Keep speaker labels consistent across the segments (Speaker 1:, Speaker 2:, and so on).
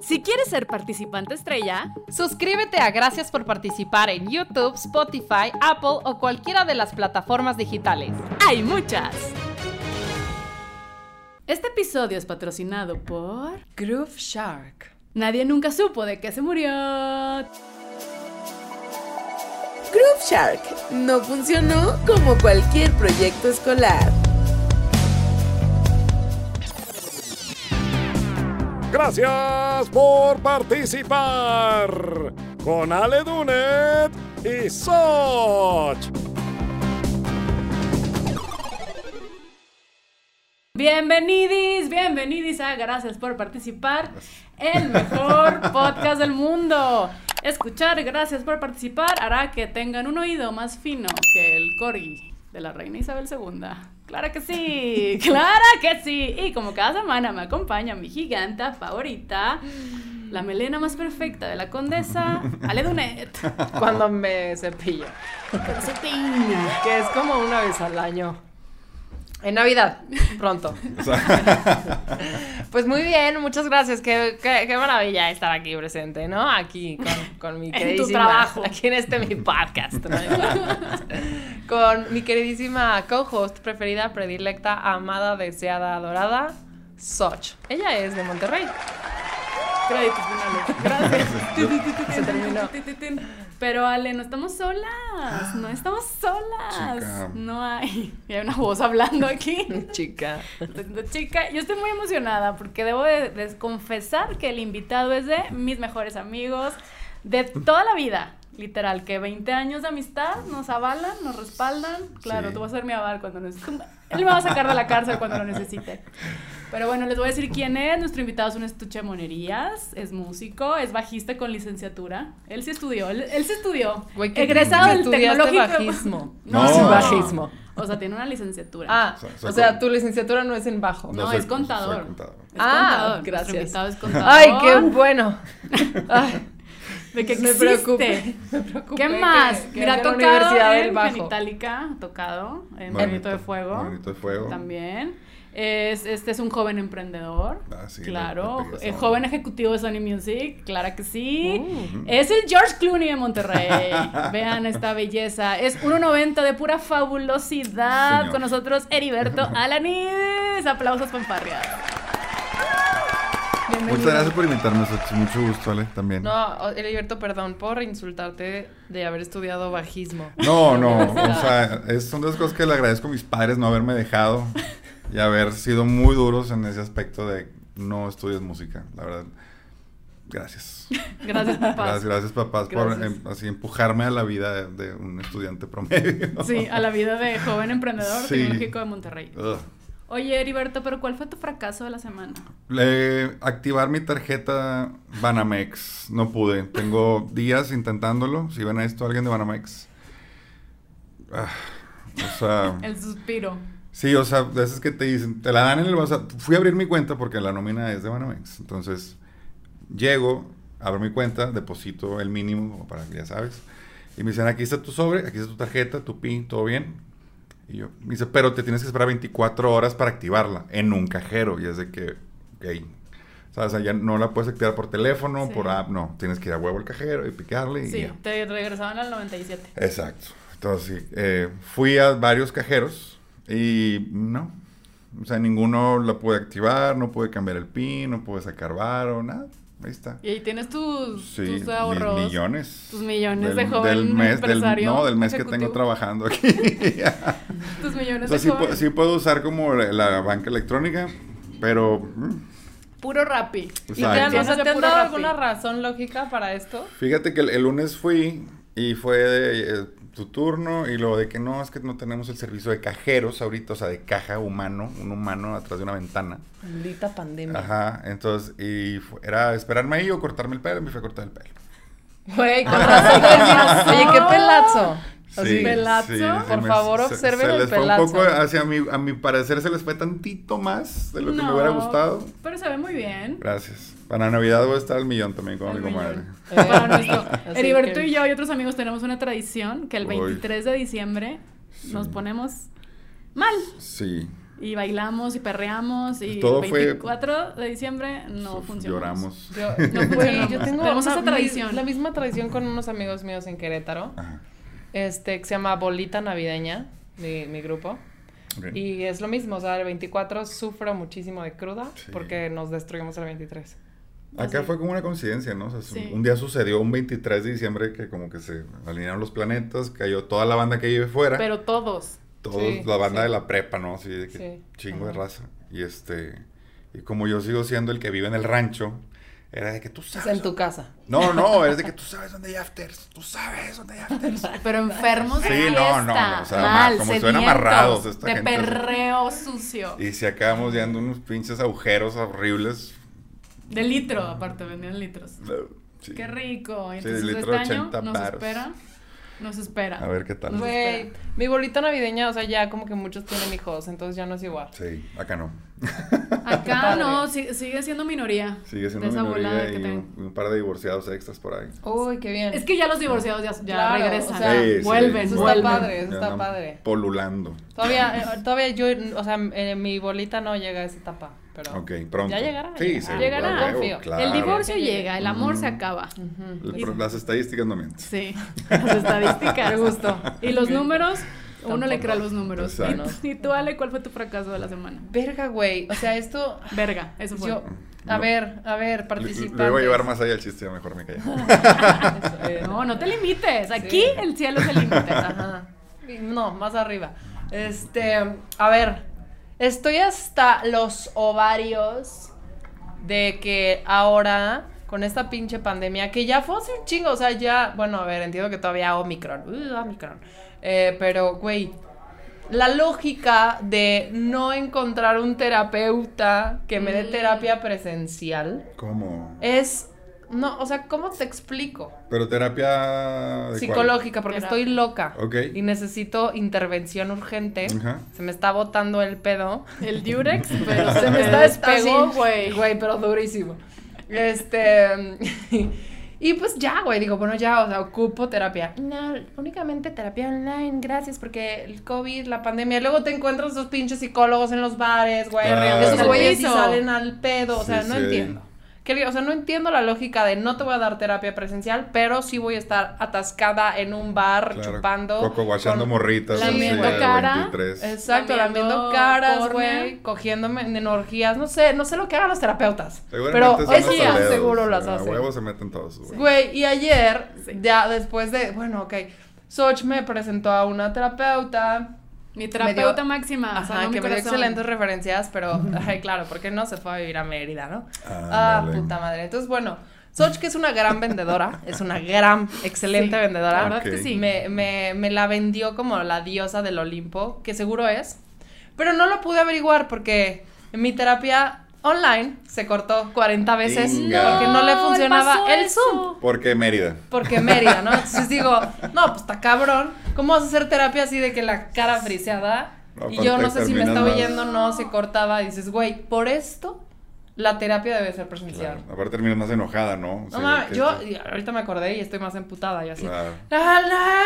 Speaker 1: Si quieres ser participante estrella,
Speaker 2: suscríbete a Gracias por participar en YouTube, Spotify, Apple o cualquiera de las plataformas digitales.
Speaker 1: Hay muchas. Este episodio es patrocinado por
Speaker 2: Groove Shark.
Speaker 1: Nadie nunca supo de qué se murió.
Speaker 3: Groove Shark no funcionó como cualquier proyecto escolar.
Speaker 4: Gracias por participar con Ale Dunet y Soch.
Speaker 1: Bienvenidis, bienvenidis a Gracias por participar, el mejor podcast del mundo. Escuchar Gracias por participar hará que tengan un oído más fino que el corgi de la reina Isabel II. Claro que sí, claro que sí. Y como cada semana me acompaña mi giganta favorita, la melena más perfecta de la condesa, Ale Dunet.
Speaker 2: Cuando me cepillo.
Speaker 1: Peina.
Speaker 2: Que es como una vez al año. En Navidad, pronto. pues muy bien, muchas gracias. Qué, qué, qué, maravilla estar aquí presente, ¿no? Aquí con, con mi queridísima.
Speaker 1: En tu trabajo.
Speaker 2: Aquí en este mi podcast. ¿no? con mi queridísima co-host preferida, predilecta, amada, deseada, adorada, Soch. Ella es de Monterrey.
Speaker 1: Créditos finales. Gracias.
Speaker 2: Se terminó.
Speaker 1: Pero Ale, no estamos solas. No estamos solas.
Speaker 4: Chica.
Speaker 1: No hay. Y hay una voz hablando aquí.
Speaker 2: Chica.
Speaker 1: Chica, yo estoy muy emocionada porque debo de, de confesar que el invitado es de mis mejores amigos de toda la vida. Literal, que 20 años de amistad nos avalan, nos respaldan. Claro,
Speaker 4: Sí.
Speaker 1: tú vas a ser mi aval cuando necesite. Él me va a sacar de la cárcel cuando lo necesite. Pero bueno, les voy a decir quién es. Nuestro invitado es un estuche de monerías, es músico, es bajista con licenciatura. Él sí estudió, él, él sí estudió.
Speaker 2: Güey, ¿qué
Speaker 1: Egresado del tecnológico.
Speaker 2: bajismo?
Speaker 1: No,
Speaker 4: No.
Speaker 2: bajismo.
Speaker 1: O sea, tiene una licenciatura.
Speaker 2: Ah,
Speaker 4: O sea,
Speaker 2: o sea, tu licenciatura no es en bajo.
Speaker 1: No,
Speaker 4: soy-
Speaker 1: es contador.
Speaker 4: soy contador.
Speaker 1: Es
Speaker 2: Ah,
Speaker 1: contador. Nuestro
Speaker 2: gracias.
Speaker 1: invitado es contador.
Speaker 2: Ay, qué bueno. Ay,
Speaker 1: De que
Speaker 2: me preocupé. Me preocupé
Speaker 1: ¿Qué
Speaker 2: que-
Speaker 1: más?
Speaker 2: que
Speaker 1: Mira,
Speaker 2: una
Speaker 1: tocado
Speaker 2: del
Speaker 1: en
Speaker 2: Bajo.
Speaker 1: Genitalica, tocado en
Speaker 4: Bonito
Speaker 1: de Fuego.
Speaker 4: Bonito de Fuego.
Speaker 1: También. Es, este es un joven emprendedor.
Speaker 4: Ah, sí,
Speaker 1: claro.
Speaker 4: le- le pegué esa
Speaker 1: joven ejecutivo de Sony Music. Claro que sí.
Speaker 2: Uh.
Speaker 1: Es el George Clooney de Monterrey. Vean esta belleza. Es 1.90 de pura fabulosidad.
Speaker 4: Señor.
Speaker 1: Con nosotros, Heriberto Alanides. Aplausos, fanfarrias. Bienvenido.
Speaker 4: Muchas gracias por invitarme. Mucho gusto, Ale, también.
Speaker 2: No, Heriberto, perdón por insultarte de haber estudiado bajismo.
Speaker 4: No, no, o sea, es, son dos cosas que le agradezco a mis padres no haberme dejado y haber sido muy duros en ese aspecto de no estudies música, la verdad. Gracias.
Speaker 1: Gracias, papás.
Speaker 4: Gracias, gracias papás por em, así empujarme a la vida de, de un estudiante promedio.
Speaker 1: Sí, a la vida de joven emprendedor
Speaker 4: Sí.
Speaker 1: tecnológico de Monterrey.
Speaker 4: Ugh.
Speaker 1: Oye, Heriberto, pero ¿cuál fue tu fracaso de la semana?
Speaker 4: Activar mi tarjeta Banamex. No pude. Tengo días intentándolo. Si ven a esto alguien de Banamex. Ah, o sea.
Speaker 1: El suspiro.
Speaker 4: Sí, o sea, de esas que te dicen, te la dan en el WhatsApp. Fui a abrir mi cuenta porque la nómina es de Banamex. Entonces, llego, abro mi cuenta, deposito el mínimo, como para que ya sabes. Y me dicen, aquí está tu sobre, aquí está tu tarjeta, tu PIN, todo bien. Y yo, me dice, pero te tienes que esperar 24 horas para activarla en un cajero. Y es de que, ok. ¿Sabes? O sea, ya no la puedes activar por teléfono,
Speaker 1: Sí.
Speaker 4: por app, no. Tienes que ir a huevo al cajero y picarle y
Speaker 1: Sí,
Speaker 4: ya.
Speaker 1: te regresaban al 97.
Speaker 4: Exacto. Entonces, sí, eh, fui a varios cajeros y no. O sea, ninguno la pude activar, no pude cambiar el PIN, no pude sacar varo, nada. Ahí está.
Speaker 1: Y ahí tienes tus,
Speaker 4: Sí,
Speaker 1: tus ahorros.
Speaker 4: millones.
Speaker 1: tus millones
Speaker 4: Del-
Speaker 1: de joven
Speaker 4: del mes, del-
Speaker 1: empresario
Speaker 4: no, del mes que tengo trabajando aquí.
Speaker 1: Tus
Speaker 4: o
Speaker 1: millones
Speaker 4: sea,
Speaker 1: de
Speaker 4: sí,
Speaker 1: joven.
Speaker 4: sí puedo usar como la, la banca electrónica, pero mm,
Speaker 1: Puro rapi.
Speaker 2: ¿Y te han, o sea, ¿te han dado
Speaker 1: Rappi.
Speaker 2: alguna razón lógica para esto?
Speaker 4: fíjate que el, el lunes fui y fue de, eh, tu turno y luego de que no, es que no tenemos el servicio de cajeros ahorita, o sea, de caja humano, un humano atrás de una ventana.
Speaker 2: Maldita pandemia.
Speaker 4: Ajá, entonces, y era esperarme ahí o cortarme el pelo, me fui a cortar el pelo.
Speaker 2: Güey, decías, Oye, qué pelazo. Así.
Speaker 1: ¿Pelazo?
Speaker 2: Por
Speaker 4: me-
Speaker 2: favor,
Speaker 4: se-
Speaker 2: observen
Speaker 4: se
Speaker 2: el
Speaker 4: les fue
Speaker 2: pelazo.
Speaker 4: un poco hacia mi, a mi parecer se les fue tantito más de lo que me
Speaker 1: No,
Speaker 4: hubiera gustado.
Speaker 1: Pero se ve muy bien.
Speaker 4: Gracias. Para Navidad voy a estar al millón también con
Speaker 1: El
Speaker 4: mi comadre.
Speaker 2: Eh,
Speaker 1: Para nuestro. Heriberto
Speaker 2: que-
Speaker 1: y yo y otros amigos tenemos una tradición que el
Speaker 4: Uy.
Speaker 1: 23 de diciembre nos
Speaker 4: Sí.
Speaker 1: ponemos mal.
Speaker 4: Sí.
Speaker 1: Y bailamos y perreamos y
Speaker 4: Todo
Speaker 1: el
Speaker 4: fue-
Speaker 1: 24 de diciembre no funcionó.
Speaker 4: Lloramos.
Speaker 2: Yo,
Speaker 1: No
Speaker 2: yo tengo
Speaker 1: Tenemos
Speaker 2: una-
Speaker 1: esa tradición.
Speaker 2: La misma tradición con unos amigos míos en Querétaro.
Speaker 4: Ajá.
Speaker 2: Este, que se llama Bolita Navideña, mi, mi grupo.
Speaker 4: ok.
Speaker 2: Y es lo mismo, o sea, el 24 sufro muchísimo de cruda
Speaker 4: Sí.
Speaker 2: porque nos destruimos el 23.
Speaker 4: Acá
Speaker 1: Así.
Speaker 4: fue como una coincidencia, ¿no? O sea,
Speaker 1: Sí.
Speaker 4: Un día sucedió un 23 de diciembre que como que se alinearon los planetas, cayó toda la banda que vive fuera.
Speaker 1: Pero todos.
Speaker 4: todos
Speaker 2: Sí,
Speaker 4: la banda
Speaker 2: sí.
Speaker 4: de la prepa, ¿no? Así de que
Speaker 2: Sí.
Speaker 4: chingo de raza. Y este, y como yo sigo siendo el que vive en el rancho, era de que tú
Speaker 2: Es
Speaker 4: sabes.
Speaker 2: en tu casa.
Speaker 4: No, no, es de que tú sabes dónde hay afters, tú sabes dónde hay afters.
Speaker 1: Pero enfermos de
Speaker 4: Sí, no,
Speaker 1: fiesta.
Speaker 4: no, no, o sea,
Speaker 1: mal,
Speaker 4: como estuvieran amarrados esta
Speaker 1: De
Speaker 4: gente.
Speaker 1: perreo sucio.
Speaker 4: Y si acabamos yendo unos pinches agujeros horribles.
Speaker 1: De litro, aparte, vendían litros.
Speaker 4: Sí.
Speaker 1: Qué rico.
Speaker 4: Sí,
Speaker 1: Entonces
Speaker 4: de
Speaker 1: este
Speaker 4: litro,
Speaker 1: año
Speaker 4: 80
Speaker 1: nos espera. Nos espera.
Speaker 4: A ver qué tal.
Speaker 2: Güey, mi bolita navideña, o sea, ya como que muchos tienen hijos, entonces ya no es igual.
Speaker 4: Sí, acá no.
Speaker 1: Acá no, si- sigue siendo minoría.
Speaker 4: Sigue siendo
Speaker 1: de esa
Speaker 4: minoría y
Speaker 1: que
Speaker 4: un, par de divorciados extras por ahí.
Speaker 2: Uy, qué bien.
Speaker 1: Es que ya los divorciados ya, ya
Speaker 2: Claro,
Speaker 1: regresan.
Speaker 2: o sea,
Speaker 4: Sí, sí.
Speaker 1: vuelven,
Speaker 2: Eso está padre, eso
Speaker 4: Ya
Speaker 2: está padre.
Speaker 4: Polulando.
Speaker 2: Todavía, eh, todavía yo, o sea, eh, mi bolita no llega a esa etapa, pero...
Speaker 4: Ok, pronto.
Speaker 2: Ya llegará,
Speaker 4: Sí,
Speaker 2: llegará.
Speaker 4: sí.
Speaker 1: Llegará.
Speaker 4: a huevo,
Speaker 2: Confío.
Speaker 4: claro.
Speaker 1: El divorcio llega, el amor se acaba.
Speaker 4: El Las estadísticas no mienten.
Speaker 1: Sí, las estadísticas.
Speaker 2: Me gustó.
Speaker 1: Y los números, uno le
Speaker 2: Tampoco.
Speaker 1: cree a los números.
Speaker 4: Exacto.
Speaker 1: Y, y tú, Ale, ¿cuál fue tu fracaso de la semana?
Speaker 2: Verga, güey, o sea, esto...
Speaker 1: Verga, eso fue.
Speaker 2: Yo, a
Speaker 4: No.
Speaker 2: ver, a ver, participantes.
Speaker 4: Le voy a llevar más allá el chiste, ya mejor me callo.
Speaker 2: Eso,
Speaker 1: No, no te limites. Aquí
Speaker 2: Sí.
Speaker 1: el cielo es el límite.
Speaker 2: Ajá. No, más arriba. Este, a ver, estoy hasta los ovarios de que ahora con esta pinche pandemia que ya fue hace un chingo, o sea, ya, bueno, a ver, entiendo que todavía Omicron, uh, Omicron, Eh, pero, güey, la lógica de no encontrar un terapeuta que me dé
Speaker 1: Mm.
Speaker 2: terapia presencial
Speaker 4: ¿Cómo?
Speaker 2: es, no, o sea, ¿cómo te explico?
Speaker 4: Pero terapia. ¿de cuál?
Speaker 2: Psicológica, porque
Speaker 1: Terapia.
Speaker 2: estoy loca.
Speaker 4: Ok.
Speaker 2: Y necesito intervención urgente.
Speaker 4: Ajá.
Speaker 2: Se me está botando el pedo.
Speaker 1: El Durex, pero se me
Speaker 2: está
Speaker 1: despegó, güey.
Speaker 2: Güey, pero durísimo. Este. Y pues ya, güey, digo, bueno, ya, o sea, ocupo terapia. No, únicamente terapia online, gracias, porque el COVID, la pandemia, y luego te encuentras esos pinches psicólogos en los bares, güey,
Speaker 4: Claro.
Speaker 2: esos güeyes y salen al pedo, o sea,
Speaker 4: Sí,
Speaker 2: no
Speaker 4: sí.
Speaker 2: entiendo. Que, o sea, no entiendo la lógica de no te voy a dar terapia presencial, pero sí voy a estar atascada en un bar
Speaker 4: Claro.
Speaker 2: chupando.
Speaker 4: Coco guachando morritas.
Speaker 1: lamiendo
Speaker 4: así,
Speaker 1: cara.
Speaker 4: 23.
Speaker 2: Exacto,
Speaker 1: Lamiendo
Speaker 2: caras, güey, cogiéndome en orgías, no sé, no sé lo que hagan los terapeutas. Pero eso ya seguro las
Speaker 4: sea, A
Speaker 2: hacen.
Speaker 4: huevos se meten todos, güey.
Speaker 2: Güey, y ayer,
Speaker 1: Sí.
Speaker 2: ya después de, bueno, ok, Soch me presentó a una terapeuta,
Speaker 1: Mi terapeuta
Speaker 2: dio-
Speaker 1: máxima.
Speaker 2: ajá,
Speaker 1: sanó mi
Speaker 2: que me dio excelentes referencias, pero, ay, claro, porque no se fue a vivir a Mérida, ¿no? ah, puta madre. Entonces, bueno, Soch, que es una gran vendedora, es una gran, excelente
Speaker 1: Sí,
Speaker 2: vendedora.
Speaker 1: La verdad que sí.
Speaker 2: Me, me, me la vendió como la diosa del Olimpo, que seguro es. Pero no lo pude averiguar porque en mi terapia online se cortó 40 veces
Speaker 4: Inga.
Speaker 2: porque no le funcionaba el
Speaker 1: eso.
Speaker 2: Zoom.
Speaker 4: Porque Mérida.
Speaker 2: Porque Mérida, ¿no? Entonces digo, no, pues está cabrón. ¿Cómo vas a hacer terapia así de que la cara friseada?
Speaker 4: No,
Speaker 2: y yo no sé si me está oyendo o no, se cortaba. Y dices, güey, por esto la terapia debe ser presencial.
Speaker 4: Claro. Aparte terminas más enojada, ¿no?
Speaker 2: No
Speaker 4: que-
Speaker 2: yo ahorita me acordé y estoy más emputada y así.
Speaker 4: Claro.
Speaker 2: La, la,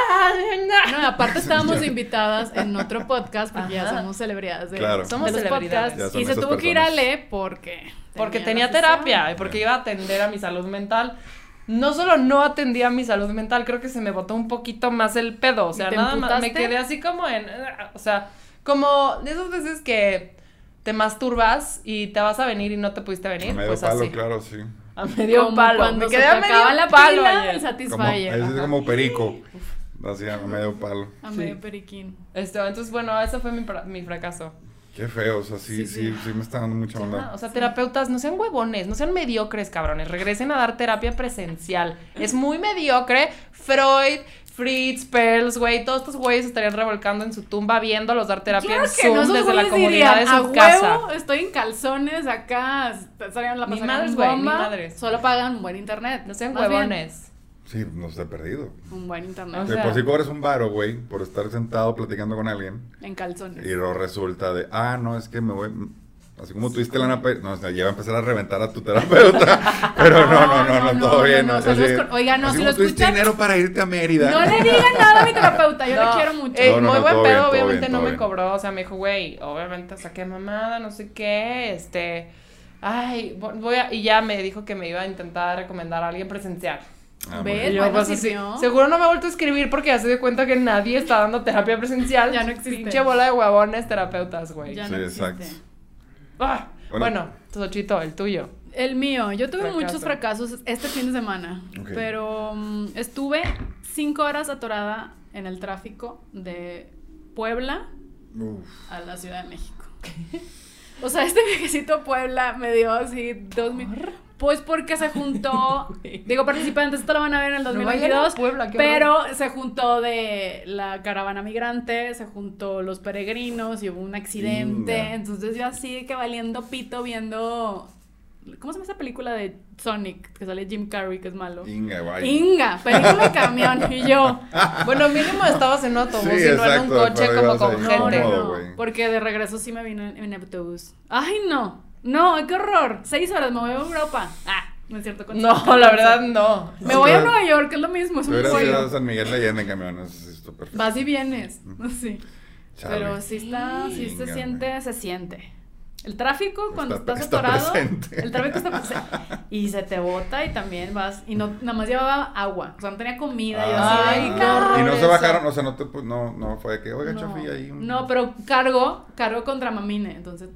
Speaker 2: la.
Speaker 1: No, aparte estábamos invitadas en otro podcast porque ya somos celebridades de,
Speaker 4: Claro.
Speaker 2: Somos
Speaker 1: de los podcasts. Y se tuvo que ir a. Ale porque
Speaker 2: Porque tenía terapia y porque iba a atender a mi salud mental. No solo no atendía a mi salud mental, creo que se me botó un poquito más el pedo. O sea,
Speaker 1: ¿Y te
Speaker 2: nada más me quedé así como en. O sea, como de esas veces que te masturbas y te vas a venir y no te pudiste
Speaker 4: A
Speaker 2: venir.
Speaker 4: medio
Speaker 2: Pues
Speaker 4: palo,
Speaker 2: así.
Speaker 4: claro, sí.
Speaker 2: A medio
Speaker 1: Como
Speaker 2: palo.
Speaker 1: Cuando
Speaker 2: me
Speaker 1: se
Speaker 2: quedé
Speaker 1: te
Speaker 2: a medio
Speaker 1: acaba la
Speaker 2: palo.
Speaker 1: pila,
Speaker 4: Como, es como perico. Así a medio palo.
Speaker 1: A
Speaker 2: Sí.
Speaker 1: medio periquín.
Speaker 2: Este, entonces, bueno, ese fue mi, fra- mi fracaso.
Speaker 4: Qué feo, o sea, sí,
Speaker 1: Sí,
Speaker 4: sí,
Speaker 1: sí.
Speaker 4: sí, me está dando mucha onda.
Speaker 2: o sea, terapeutas, no sean huevones, no sean mediocres, cabrones. Regresen a dar terapia presencial. Es muy mediocre. Freud, Fritz, Perls, güey, todos estos güeyes estarían revolcando en su tumba viéndolos dar terapia
Speaker 1: Claro
Speaker 2: en Zoom
Speaker 1: no,
Speaker 2: desde la comodidad de su
Speaker 1: "A
Speaker 2: casa.
Speaker 1: huevo, estoy en calzones acá, estarían la
Speaker 2: ni
Speaker 1: bomba,
Speaker 2: madres.
Speaker 1: Solo pagan un buen internet.
Speaker 2: No sean
Speaker 1: Más bien,
Speaker 2: huevones.
Speaker 4: Sí, nos he perdido.
Speaker 1: un buen internet.
Speaker 2: O
Speaker 4: De
Speaker 2: sea-
Speaker 4: por si cobras un varo, güey, por estar sentado platicando con alguien.
Speaker 1: en calzones.
Speaker 4: Y luego resulta de, ah, no, es que me voy, así como tuviste la pe- no, o sea, ya va a empezar a reventar a tu terapeuta. Pero no, no, no, no,
Speaker 1: no,
Speaker 4: todo
Speaker 1: no,
Speaker 4: bien.
Speaker 1: no,
Speaker 4: ¿no?
Speaker 1: oiga, no,
Speaker 4: así
Speaker 1: si
Speaker 4: como
Speaker 1: lo
Speaker 4: tuviste
Speaker 1: escuchan-
Speaker 4: dinero para irte a Mérida.
Speaker 1: No le digan nada a mi terapeuta, yo
Speaker 2: No,
Speaker 1: le quiero mucho.
Speaker 2: eh,
Speaker 4: No, no,
Speaker 2: muy
Speaker 4: no,
Speaker 2: buen pedo, obviamente no me cobró. O sea, me dijo, güey, obviamente saqué mamada, no sé qué. Este. Ay, vo- voy a. Y ya me dijo que me iba a intentar recomendar a alguien presencial.
Speaker 4: Ah,
Speaker 1: ¿Ves? bueno,
Speaker 2: pues,
Speaker 1: sí, ¿no?
Speaker 2: seguro no me ha vuelto a escribir porque ya se dio cuenta que nadie está dando terapia presencial.
Speaker 1: Ya no existe.
Speaker 2: Pinche bola de huevones terapeutas, güey.
Speaker 1: Ya
Speaker 4: Sí,
Speaker 1: no existe.
Speaker 4: exacto.
Speaker 2: Ah,
Speaker 4: Bueno.
Speaker 2: bueno, Tochito, el tuyo.
Speaker 1: El mío, yo tuve
Speaker 2: Fracaso.
Speaker 1: muchos fracasos este fin de semana, pero mm, estuve cinco horas atorada en el tráfico de Puebla
Speaker 4: Uf.
Speaker 1: a la Ciudad de México. O sea, este viajecito a Puebla me dio así dos mil... Pues porque se juntó, digo participantes, esto lo van a ver en el
Speaker 2: No vayan
Speaker 1: 2022,
Speaker 2: a Puebla,
Speaker 1: pero se juntó de la caravana migrante, se juntó los peregrinos y hubo un accidente,
Speaker 4: Inga.
Speaker 1: entonces yo así que valiendo pito viendo, ¿cómo se llama esa película de Sonic? Que sale Jim Carrey, que es malo.
Speaker 4: Inga, guay.
Speaker 1: Inga, película de camión, y yo...
Speaker 2: Bueno, mínimo estabas en un autobús
Speaker 4: Sí,
Speaker 2: y no en un coche como con gente.
Speaker 4: Cómodo,
Speaker 1: no, porque de regreso sí me vine en, en autobús. Ay, no, no, qué horror. Seis horas, me voy a Europa. Ah, no es cierto. con-
Speaker 2: No, la verdad no.
Speaker 1: Me voy a Nueva York, es lo mismo, es un
Speaker 4: ido a. San Miguel de Allende en camión, eso es súper perfecto.
Speaker 1: Vas y vienes, sí.
Speaker 4: Chale.
Speaker 1: Pero sí está, sí se
Speaker 4: Inga,
Speaker 1: siente, se siente. El tráfico, cuando
Speaker 4: Está-
Speaker 1: estás
Speaker 4: está
Speaker 1: atorado,
Speaker 4: presente.
Speaker 1: el tráfico está presente. Y se te bota y también vas, y no, nada más llevaba agua, o sea, no tenía comida. así,
Speaker 2: qué
Speaker 1: no.
Speaker 2: horror.
Speaker 4: Y no se bajaron, o sea, no te, no, no fue de que, oiga,
Speaker 1: No.
Speaker 4: chofi, ahí un...
Speaker 1: No, pero cargo, cargo contra mamine, entonces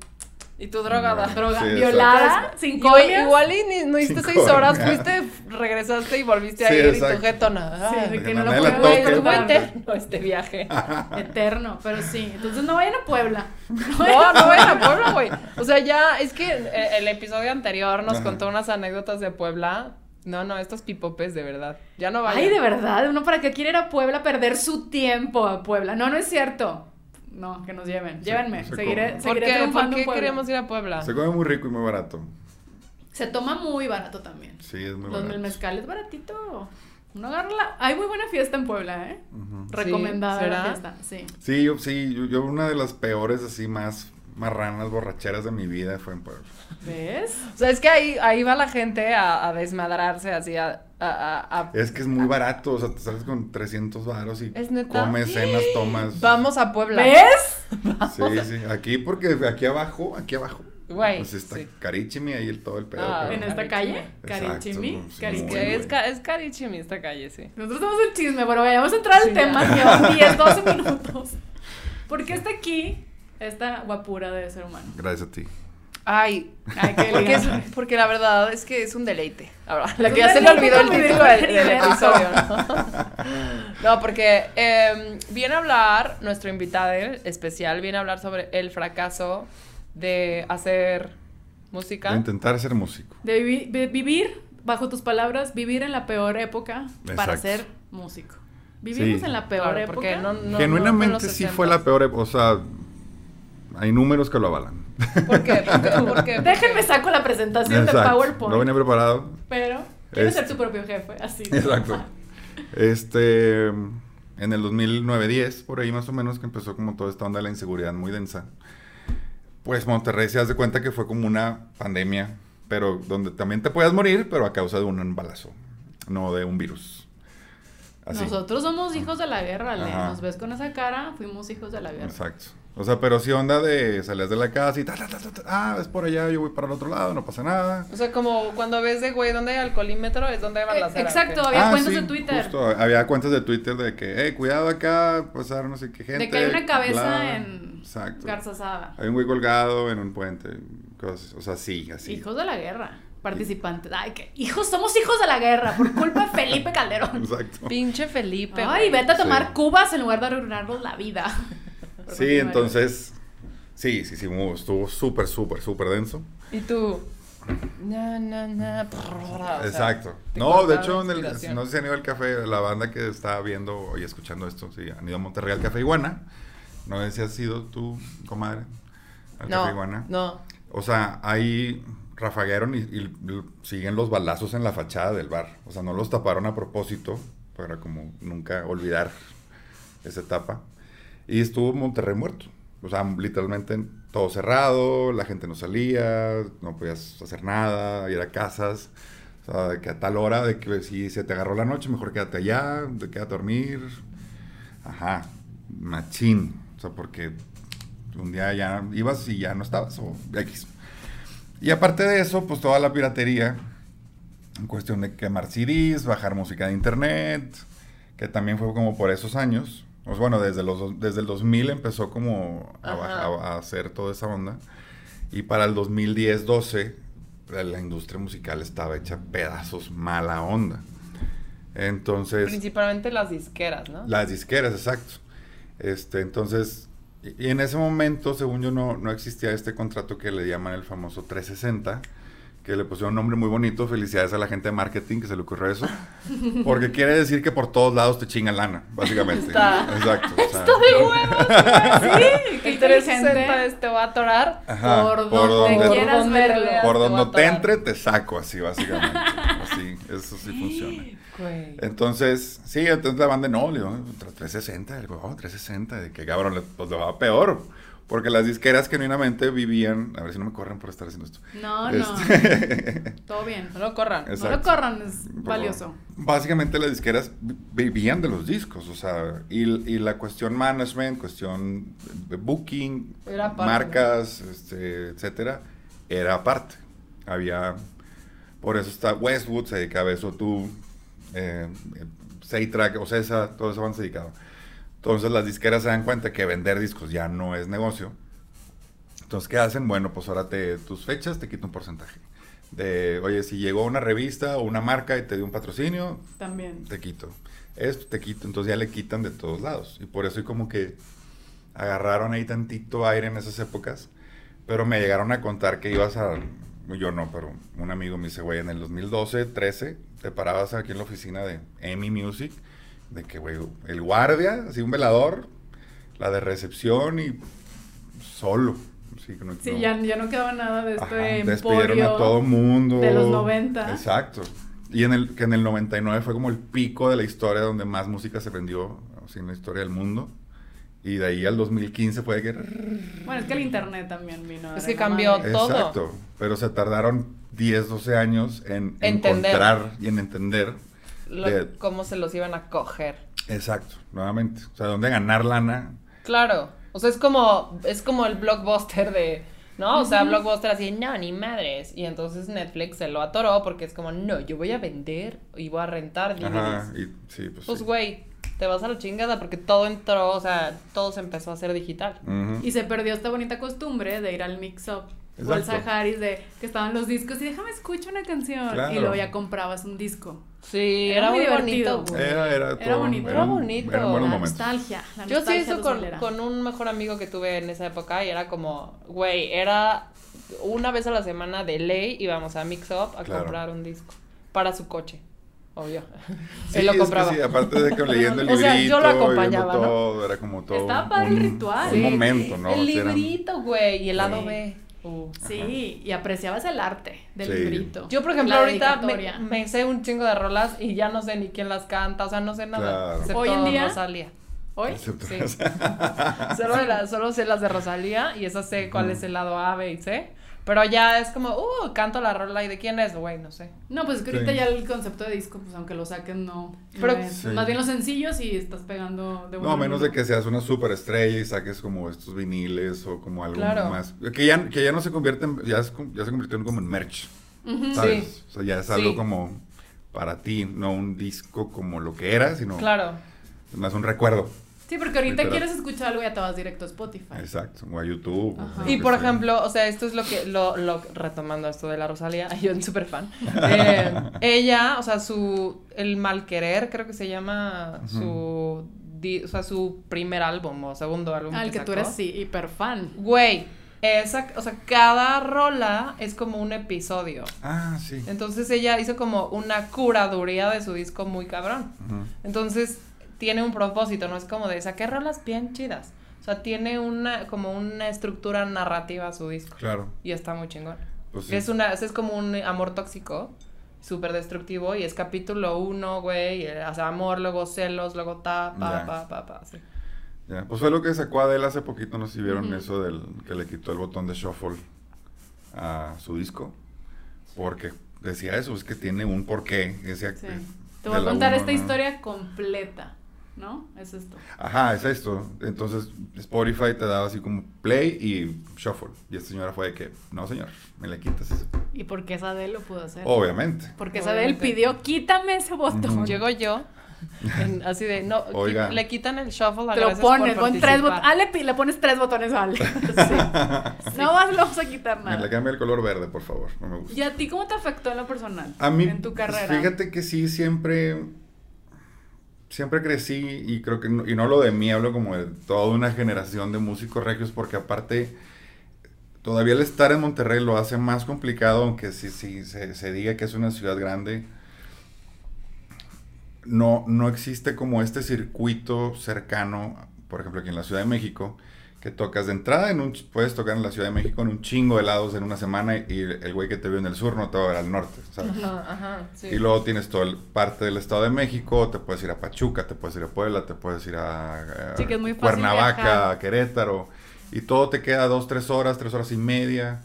Speaker 2: Y tú drogada.
Speaker 1: droga,
Speaker 4: Sí, exacto.
Speaker 1: violada, sin
Speaker 2: Igual,
Speaker 1: colias.
Speaker 2: igual y ni- no hiciste seis horas, fuiste, regresaste y volviste a
Speaker 4: Sí,
Speaker 2: ir y tu jetona.
Speaker 1: Sí,
Speaker 2: Ay,
Speaker 1: de que
Speaker 4: que
Speaker 1: no lo
Speaker 4: no
Speaker 1: puedo
Speaker 2: eterno este viaje.
Speaker 1: Eterno, pero sí. Entonces no vayan a Puebla.
Speaker 2: No, no vayan a Puebla, güey. O sea, ya, es que eh, el episodio anterior nos
Speaker 4: Ajá.
Speaker 2: contó unas anécdotas de Puebla. No, no, estos pipopes, de verdad. Ya no vayan.
Speaker 1: Ay, de verdad, uno para qué quiere ir a Puebla a perder su tiempo a Puebla. No, no es cierto. No, que nos lleven. Llévenme.
Speaker 4: se
Speaker 1: seguiré
Speaker 4: come.
Speaker 2: ¿Por
Speaker 1: seguiré
Speaker 2: qué? ¿Por qué
Speaker 1: en
Speaker 2: queremos ir a Puebla?
Speaker 4: Se come muy rico y muy barato.
Speaker 1: Se toma muy barato también.
Speaker 4: Sí, es muy
Speaker 1: Los
Speaker 4: barato.
Speaker 1: mil mezcales baratito. Uno agarra la... Hay muy buena fiesta en Puebla, ¿eh? Recomendada
Speaker 2: ¿será?
Speaker 1: la fiesta, sí.
Speaker 4: Sí, yo, sí, yo, yo una de las peores así más marranas borracheras de mi vida fue en Puebla.
Speaker 1: ¿Ves?
Speaker 2: O sea, es que ahí, ahí va la gente a, a desmadrarse así, a... a, a- a-
Speaker 4: Es que es muy barato, o sea, te sales con 300 varos y
Speaker 2: ¿Es neta?
Speaker 4: comes, cenas, tomas.
Speaker 2: Vamos a Puebla.
Speaker 1: ¿Ves?
Speaker 4: Sí, sí, aquí porque aquí abajo, aquí abajo.
Speaker 2: Güey,
Speaker 4: Pues está
Speaker 2: sí.
Speaker 4: Carichimi ahí el todo el pedo.
Speaker 2: Ah,
Speaker 4: pero-
Speaker 1: En esta calle, Carichimi, Carichimi.
Speaker 4: Muy
Speaker 2: es, ca- es carichimi esta calle, sí.
Speaker 1: Nosotros somos el chisme, pero vayamos a entrar al
Speaker 2: Sí,
Speaker 1: tema, llevan 10, 12 minutos. ¿Por qué está aquí esta guapura de ser humano?
Speaker 4: Gracias a ti.
Speaker 2: Ay,
Speaker 1: Ay, qué
Speaker 2: porque, es- porque la verdad es que es un deleite. Ahora, la que ya se le olvidó el título del, del episodio, ¿no? No, porque eh, viene a hablar, nuestro invitado especial, viene a hablar sobre el fracaso de hacer música.
Speaker 4: De intentar ser músico.
Speaker 1: De, de vivir, bajo tus palabras, vivir en la peor época para ser músico. Vivimos
Speaker 4: Sí.
Speaker 1: en la peor
Speaker 2: Claro,
Speaker 1: época.
Speaker 2: porque no, no- no
Speaker 4: Genuinamente sí fue la
Speaker 2: 60s.
Speaker 4: peor, ep- o sea, hay números que lo avalan.
Speaker 2: ¿Por qué? ¿Por qué? ¿Por qué?
Speaker 1: Déjenme saco la presentación de
Speaker 4: Exacto.
Speaker 1: PowerPoint.
Speaker 4: No venía preparado.
Speaker 1: Pero quieres
Speaker 4: Este-
Speaker 1: ser tu propio jefe, así.
Speaker 4: Exacto. Este, en el 2009-10, por ahí más o menos, que empezó como toda esta onda de la inseguridad muy densa. Pues Monterrey se hace cuenta que fue como una pandemia, pero donde también te puedes morir, pero a causa de un balazo, no de un virus. Así.
Speaker 1: Nosotros somos hijos de la guerra, Ale.
Speaker 4: Ajá.
Speaker 1: Nos ves con esa cara, fuimos hijos de la guerra.
Speaker 4: Exacto. O sea, pero sí onda de salías de la casa y ta, ta, ta, ta, ta, ah, es por allá, yo voy para el otro lado, no pasa nada.
Speaker 2: O sea, como cuando ves de, güey, ¿dónde hay alcoholímetro? Es donde balacera.
Speaker 1: Eh, exacto,
Speaker 2: ¿o qué?
Speaker 1: había
Speaker 4: Ah,
Speaker 1: cuentas
Speaker 4: sí,
Speaker 1: de Twitter.
Speaker 4: justo, había cuentas de Twitter de que, eh, cuidado acá, pasar no sé qué gente.
Speaker 1: De que hay una cabeza
Speaker 4: bla.
Speaker 1: en
Speaker 4: Exacto.
Speaker 1: Garzazada.
Speaker 4: Hay un güey colgado en un puente, cosas, o sea, sí, así.
Speaker 1: Hijos de la guerra. Participantes. Ay, que hijos, somos hijos de la guerra por culpa de Felipe Calderón.
Speaker 4: Exacto.
Speaker 2: Pinche Felipe.
Speaker 1: Ay,
Speaker 2: güey.
Speaker 1: vete a tomar
Speaker 4: Sí.
Speaker 1: cubas en lugar de arruinarnos la vida. Por
Speaker 4: Sí,
Speaker 1: continuar.
Speaker 4: entonces, sí, sí, sí, estuvo súper, súper, súper denso.
Speaker 2: Y tú. Na, na, na, sea,
Speaker 4: Exacto. No, de hecho, en el- no sé si han ido al café, la banda que está viendo y escuchando esto, sí, han ido a Monterrey al Café Iguana. No sé si has ido tú, comadre, al Café
Speaker 2: No,
Speaker 4: Iguana.
Speaker 2: no.
Speaker 4: O sea, ahí rafaguearon y, y siguen los balazos en la fachada del bar. O sea, no los taparon a propósito para como nunca olvidar esa etapa. Y estuvo Monterrey muerto. O sea, literalmente todo cerrado, la gente no salía, no podías hacer nada, ir a casas. O sea, de que a tal hora, de que si se te agarró la noche, mejor quédate allá, de quédate a dormir. Ajá, machín. O sea, porque un día ya ibas y ya no estabas, o X. Y aparte de eso, pues toda la piratería, en cuestión de quemar CDs, bajar música de internet, que también fue como por esos años. Pues bueno, desde, los, desde el 2000 empezó como a hacer toda esa onda. Y para el 2010-12, la industria musical estaba hecha pedazos, mala onda. Entonces...
Speaker 2: Principalmente las disqueras, ¿no?
Speaker 4: Las disqueras, exacto. Este, entonces, y, y en ese momento, según yo, no, no existía este contrato que le llaman el famoso 360, que le pusieron un nombre muy bonito. Felicidades a la gente de marketing que se le ocurrió eso. Porque quiere decir que por todos lados te chingan lana, básicamente.
Speaker 2: Está-
Speaker 4: Exacto. o sea,
Speaker 1: Sí, qué
Speaker 2: El 360
Speaker 1: inteligente.
Speaker 2: es te va a atorar.
Speaker 4: ajá,
Speaker 1: por
Speaker 4: por
Speaker 1: donde
Speaker 4: donde,
Speaker 1: quieras
Speaker 2: donde
Speaker 1: verlo.
Speaker 4: por
Speaker 2: te
Speaker 4: donde te
Speaker 2: atorar.
Speaker 4: entre, te saco, así, básicamente. Así, eso sí funciona.
Speaker 2: Güey.
Speaker 4: Entonces, sí, entonces la banda no, le digo, 360, le digo, oh, 360, de que cabrón, pues le va peor. Porque las disqueras genuinamente vivían, a ver si no me corren por estar haciendo esto.
Speaker 1: No, no.
Speaker 4: Este,
Speaker 1: Todo bien.
Speaker 2: No lo corran.
Speaker 1: No lo corran, es valioso.
Speaker 4: Básicamente las disqueras vi- vivían de los discos, o sea, y, y la cuestión management, cuestión de booking,
Speaker 2: Era
Speaker 4: marcas, este, etcétera, era aparte. Había, por eso está Westwood, se dedicaba a eso, tú, eh, Seitrack, o César, todo eso van se. Entonces las disqueras se dan cuenta que vender discos ya no es negocio. Entonces, ¿qué hacen? Bueno, pues ahora te, tus fechas te quito un porcentaje. De, oye, si llegó una revista o una marca y te dio un patrocinio,
Speaker 1: También.
Speaker 4: te quito. Esto te quito. Entonces ya le quitan de todos lados. Y por eso y como que agarraron ahí tantito aire en esas épocas. Pero me llegaron a contar que ibas a... Yo no, pero un amigo me dice, güey, en el 2012, 13, te parabas aquí en la oficina de EMI Music. De que, güey, el guardia, así un velador, la de recepción y solo. Así que no-
Speaker 1: Sí,
Speaker 4: no-
Speaker 1: ya, ya no quedaba nada de este
Speaker 4: Ajá, despidieron a todo mundo.
Speaker 1: de los 90.
Speaker 4: Exacto. Y en el, que en el 99 fue como el pico de la historia donde más música se vendió así, en la historia del mundo. Y de ahí al 2015 fue que...
Speaker 1: Bueno, es que el internet también vino. a
Speaker 2: Es que cambió
Speaker 1: madre.
Speaker 2: todo.
Speaker 4: Exacto. Pero se tardaron 10, 12 años en
Speaker 2: Entender.
Speaker 4: encontrar y en entender.
Speaker 2: Lo-
Speaker 4: de-
Speaker 2: cómo se los iban a coger.
Speaker 4: Exacto, nuevamente. O sea, dónde ganar lana.
Speaker 2: Claro. O sea, es como, es como el blockbuster de. ¿No? O sea, blockbuster así, no, ni madres. Y entonces Netflix se lo atoró porque es como, no, yo voy a vender y voy a rentar DVDs.
Speaker 4: Ajá. Y, sí, pues,
Speaker 2: Pues,
Speaker 4: sí.
Speaker 2: güey, te vas a la chingada porque todo entró, o sea, todo se empezó a hacer digital.
Speaker 1: Y se perdió esta bonita costumbre de ir al mix-up o al. Saharis de que estaban los discos y déjame escuchar una canción.
Speaker 4: Claro.
Speaker 1: Y luego ya comprabas un disco.
Speaker 2: Sí,
Speaker 1: Era
Speaker 2: era,
Speaker 1: muy divertido.
Speaker 2: bonito.
Speaker 4: Era, era, todo,
Speaker 1: bonito.
Speaker 2: Era
Speaker 4: un-
Speaker 2: bonito.
Speaker 4: Eran buenos
Speaker 1: la nostalgia. La
Speaker 2: Yo sí
Speaker 1: nostalgia
Speaker 2: hice con,
Speaker 1: rosalera.
Speaker 2: con un mejor amigo que tuve en esa época y era como, güey, era una vez a la semana de ley íbamos a Mix Up a
Speaker 4: Claro.
Speaker 2: comprar un disco para su coche, obvio.
Speaker 4: Sí,
Speaker 2: Él lo
Speaker 4: es que
Speaker 2: compraba.
Speaker 4: sí, aparte de que leyendo el
Speaker 2: O sea,
Speaker 4: librito,
Speaker 2: yo lo acompañaba, ¿no?
Speaker 4: todo, era como todo
Speaker 1: Estaba el
Speaker 4: un,
Speaker 1: ritual.
Speaker 4: un
Speaker 1: Sí.
Speaker 4: momento, ¿no?
Speaker 2: El librito, güey, y el lado
Speaker 1: Sí.
Speaker 2: B. Uh.
Speaker 1: Sí, y apreciabas el arte del
Speaker 4: Sí.
Speaker 1: librito.
Speaker 2: Yo, por ejemplo,
Speaker 1: La
Speaker 2: ahorita me, me sé un chingo de rolas y ya no sé ni quién las canta, o sea, no sé nada.
Speaker 4: Claro.
Speaker 2: Excepto
Speaker 1: Hoy en día-
Speaker 2: Rosalía.
Speaker 1: ¿Hoy?
Speaker 4: Excepto-
Speaker 2: Sí. solo, la- solo sé las de Rosalía y esas sé cuál es el lado A, B y C. Pero ya es como, uh, canto la rola y de quién es, güey, no sé.
Speaker 1: No, pues es que ahorita
Speaker 4: Sí.
Speaker 1: ya el concepto de disco, pues aunque lo saquen, no. no
Speaker 2: Pero-
Speaker 1: es.
Speaker 4: Sí.
Speaker 1: Más bien los sencillos y estás pegando de
Speaker 4: No, a
Speaker 1: en
Speaker 4: menos de que seas una superestrella y saques como estos viniles o como algo
Speaker 2: Claro.
Speaker 4: más. Que ya, que ya no se convierten, ya, es ya se convirtieron como en merch. ¿sabes?
Speaker 2: Sí.
Speaker 4: O sea, ya es
Speaker 2: Sí.
Speaker 4: algo como para ti, no un disco como lo que era, sino
Speaker 2: Claro.
Speaker 4: más un recuerdo.
Speaker 1: Sí, porque ahorita
Speaker 4: Literal.
Speaker 1: quieres escuchar algo y ya te vas directo a Spotify.
Speaker 4: Exacto, o a YouTube.
Speaker 1: Ajá.
Speaker 2: Y por
Speaker 4: sea.
Speaker 2: ejemplo, o sea, esto es lo que, lo, lo, retomando esto de la Rosalía, yo soy súper fan. Eh, ella, o sea, su, el mal querer, creo que se llama su, di- o sea, su primer álbum o segundo álbum.
Speaker 1: Al que tú
Speaker 2: sacó.
Speaker 1: eres, sí, hiper fan.
Speaker 2: Güey, esa, o sea, cada rola es como un episodio.
Speaker 4: Ah, sí.
Speaker 2: Entonces ella hizo como una curaduría de su disco muy cabrón. Entonces tiene un propósito, no es como de saqué rolas bien chidas. O sea, tiene una como una estructura narrativa su disco.
Speaker 4: Claro.
Speaker 2: Y está muy chingón.
Speaker 4: Pues sí.
Speaker 2: Es una es como un amor tóxico, súper destructivo y es capítulo uno, güey, o sea, amor, luego celos, luego ta, pa,
Speaker 4: Ya.
Speaker 2: pa, pa, pa, sí.
Speaker 4: Ya, Pues fue lo que sacó Adele hace poquito, no sé si vieron eso del que le quitó el botón de shuffle a su disco. Porque decía eso, es que tiene un porqué. Decía
Speaker 1: Sí. Te voy a contar
Speaker 4: uno,
Speaker 1: esta
Speaker 4: ¿no?
Speaker 1: historia completa, ¿no? Es esto.
Speaker 4: Ajá, es esto. Entonces Spotify te daba así como play y shuffle. Y esta señora fue de que, no señor, me le quitas eso.
Speaker 1: ¿Y por qué Sadel lo pudo hacer?
Speaker 4: Obviamente.
Speaker 1: Porque Sadel pidió, quítame ese botón.
Speaker 4: Ujú.
Speaker 2: Llego yo, en- así de, no,
Speaker 4: Oiga.
Speaker 2: le quitan el shuffle a
Speaker 1: Te lo pones, pon tres botones. Ah, le, le pones tres botones a Ale. Sí. No más le vamos a quitar
Speaker 4: Me le
Speaker 1: nada.
Speaker 4: cambia el color verde, por favor. No me gusta.
Speaker 1: ¿Y a ti cómo te afectó en lo personal?
Speaker 4: A mí,
Speaker 1: En tu
Speaker 4: pues,
Speaker 1: carrera.
Speaker 4: fíjate que sí, siempre, siempre crecí y creo que, no, y no lo de mí, hablo como de toda una generación de músicos regios, porque aparte, todavía el estar en Monterrey lo hace más complicado, aunque sí, sí, se, se diga que es una ciudad grande. No, no existe como este circuito cercano, por ejemplo, aquí en la Ciudad de México, que tocas de entrada, en un, puedes tocar en la Ciudad de México en un chingo de lados en una semana y el güey que te vio en el sur no te va a ver al norte, ¿sabes?
Speaker 2: Ajá, ajá, sí.
Speaker 4: Y luego tienes toda el- parte del Estado de México, te puedes ir a Pachuca, te puedes ir a Puebla, te puedes ir a, a
Speaker 1: Sí, que es muy fácil
Speaker 4: Cuernavaca,
Speaker 1: viajar.
Speaker 4: a Querétaro, y todo te queda dos, tres horas, tres horas y media,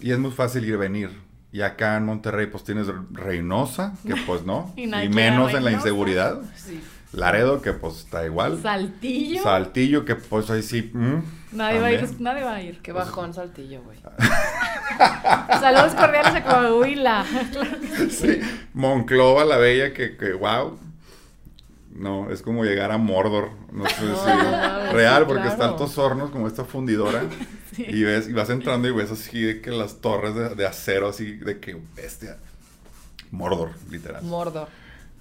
Speaker 4: y es muy fácil ir y venir. Y acá en Monterrey pues tienes Reynosa, que pues no,
Speaker 1: Y
Speaker 4: y, menos en la inseguridad.
Speaker 2: Sí.
Speaker 4: Laredo, que pues está igual.
Speaker 1: Saltillo.
Speaker 4: Saltillo, que pues ahí sí. mm,
Speaker 1: nadie va a ir, nadie va a ir.
Speaker 2: Qué bajón saltillo, güey.
Speaker 1: Saludos cordiales a Coahuila.
Speaker 4: Sí, Monclova, la bella, que, que wow. No, es como llegar a Mordor. No sé si.
Speaker 2: no
Speaker 4: real,
Speaker 2: sí,
Speaker 4: porque está
Speaker 2: claro.
Speaker 4: altos hornos, como esta fundidora.
Speaker 1: Sí.
Speaker 4: Y ves, y vas entrando y ves así de que las torres de, de acero, así de que bestia. Mordor, literal.
Speaker 2: Mordor.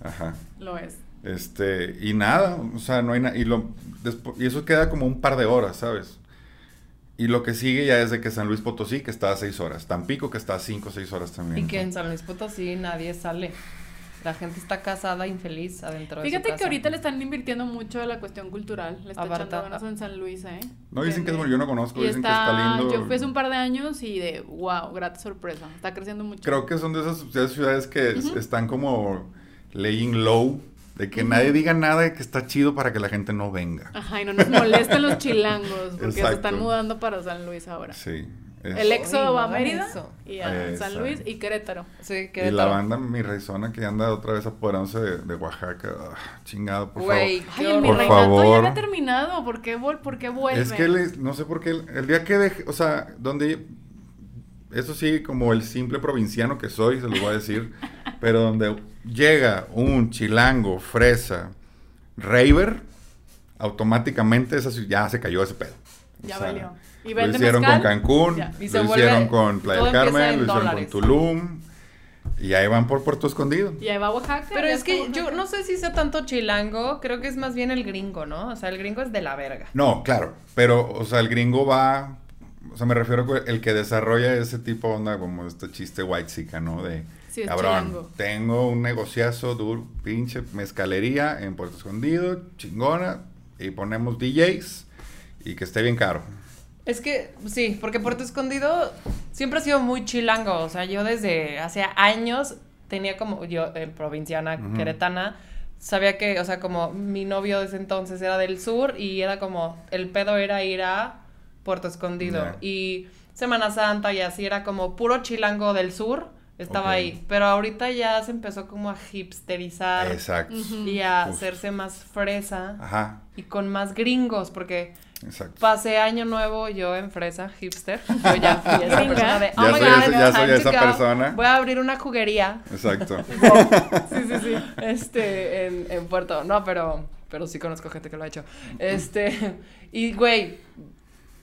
Speaker 4: Ajá.
Speaker 1: Lo es.
Speaker 4: Este, y nada, o sea, no hay nada. Y, lo, y eso queda como un par de horas, ¿sabes? Y lo que sigue ya es de que San Luis Potosí, que está a seis horas. Tampico, que está a cinco o seis horas también.
Speaker 2: Y que en San Luis Potosí nadie sale. La gente está casada, infeliz adentro de su
Speaker 1: Fíjate que
Speaker 2: casa.
Speaker 1: ahorita le están invirtiendo mucho a la cuestión cultural. Le está
Speaker 2: Aparta-
Speaker 1: echando ganas en San Luis, ¿eh?
Speaker 4: No dicen que es bueno, yo no conozco,
Speaker 1: Y
Speaker 4: dicen
Speaker 1: está,
Speaker 4: que está lindo.
Speaker 1: yo fui hace un par de años y de wow, grata sorpresa. Está creciendo mucho.
Speaker 4: Creo que son de esas, de ciudades que es- están como laying low, de que nadie diga nada de que está chido para que la gente no venga.
Speaker 1: Ajá, y no nos molesten los chilangos, porque se están mudando para San Luis ahora.
Speaker 4: Sí.
Speaker 1: El éxodo
Speaker 2: Ay,
Speaker 1: va a Mérida
Speaker 2: eso.
Speaker 1: y a San. Luis y Querétaro.
Speaker 2: Sí,
Speaker 4: y
Speaker 2: que
Speaker 4: la banda Mi Reizona que anda otra vez apoderándose de, de Oaxaca. Ah, chingado, por
Speaker 2: Güey,
Speaker 4: favor.
Speaker 1: Ay, el mi reinato ya
Speaker 4: favor.
Speaker 1: había terminado. ¿Por qué, vol por qué vuelve?
Speaker 4: Es que les- no sé por qué el, el día que deje, o sea, donde eso sí, como el simple provinciano que soy, se los voy a decir, pero donde llega un chilango, fresa, raver, automáticamente esa ya se cayó ese pedo. O
Speaker 1: Ya
Speaker 4: sea,
Speaker 1: valió. ¿Y
Speaker 4: lo hicieron
Speaker 1: mezcal?
Speaker 4: con Cancún,
Speaker 1: Ya.
Speaker 2: Y se
Speaker 4: lo
Speaker 2: vuelve-
Speaker 4: hicieron con Playa del Carmen,
Speaker 2: en
Speaker 4: lo hicieron
Speaker 2: dólares.
Speaker 4: con Tulum, y ahí van por Puerto Escondido.
Speaker 1: Y ahí va Oaxaca.
Speaker 2: Pero es que yo no sé si sea tanto chilango, creo que es más bien el gringo, ¿no? O sea, el gringo es de la verga.
Speaker 4: No, claro, pero, o sea, el gringo va, o sea, me refiero a el que desarrolla ese tipo de onda, como este chiste white chica, ¿no? De,
Speaker 1: Sí,
Speaker 4: cabrón,
Speaker 1: chilango.
Speaker 4: tengo un negociazo duro, pinche mezcalería en Puerto Escondido, chingona, y ponemos DJs, y que esté bien caro.
Speaker 2: Es que sí, porque Puerto Escondido siempre ha sido muy chilango. O sea, yo desde hace años tenía como, yo, eh, provinciana,
Speaker 4: Ujú.
Speaker 2: queretana, sabía que, o sea, como mi novio de ese entonces era del sur y era como, el pedo era ir a Puerto Escondido. Y Semana Santa y así era como puro chilango del sur, estaba ahí. Pero ahorita ya se empezó como a hipsterizar
Speaker 4: Exacto.
Speaker 2: Y a
Speaker 4: Justo.
Speaker 2: hacerse más fresa
Speaker 4: Ajá,
Speaker 2: y con más gringos, porque
Speaker 4: exacto.
Speaker 2: pasé año nuevo yo en fresa, hipster. Yo ya fui esa persona de, oh
Speaker 4: Ya
Speaker 2: my
Speaker 4: soy
Speaker 2: God,
Speaker 4: ese- ya
Speaker 2: it's
Speaker 4: soy
Speaker 2: time
Speaker 4: esa
Speaker 2: to go.
Speaker 4: persona.
Speaker 2: Voy a abrir una juguería.
Speaker 4: Exacto.
Speaker 2: sí, sí, sí. Este, en, en Puerto. No, pero, pero sí conozco gente que lo ha hecho. Este, y güey,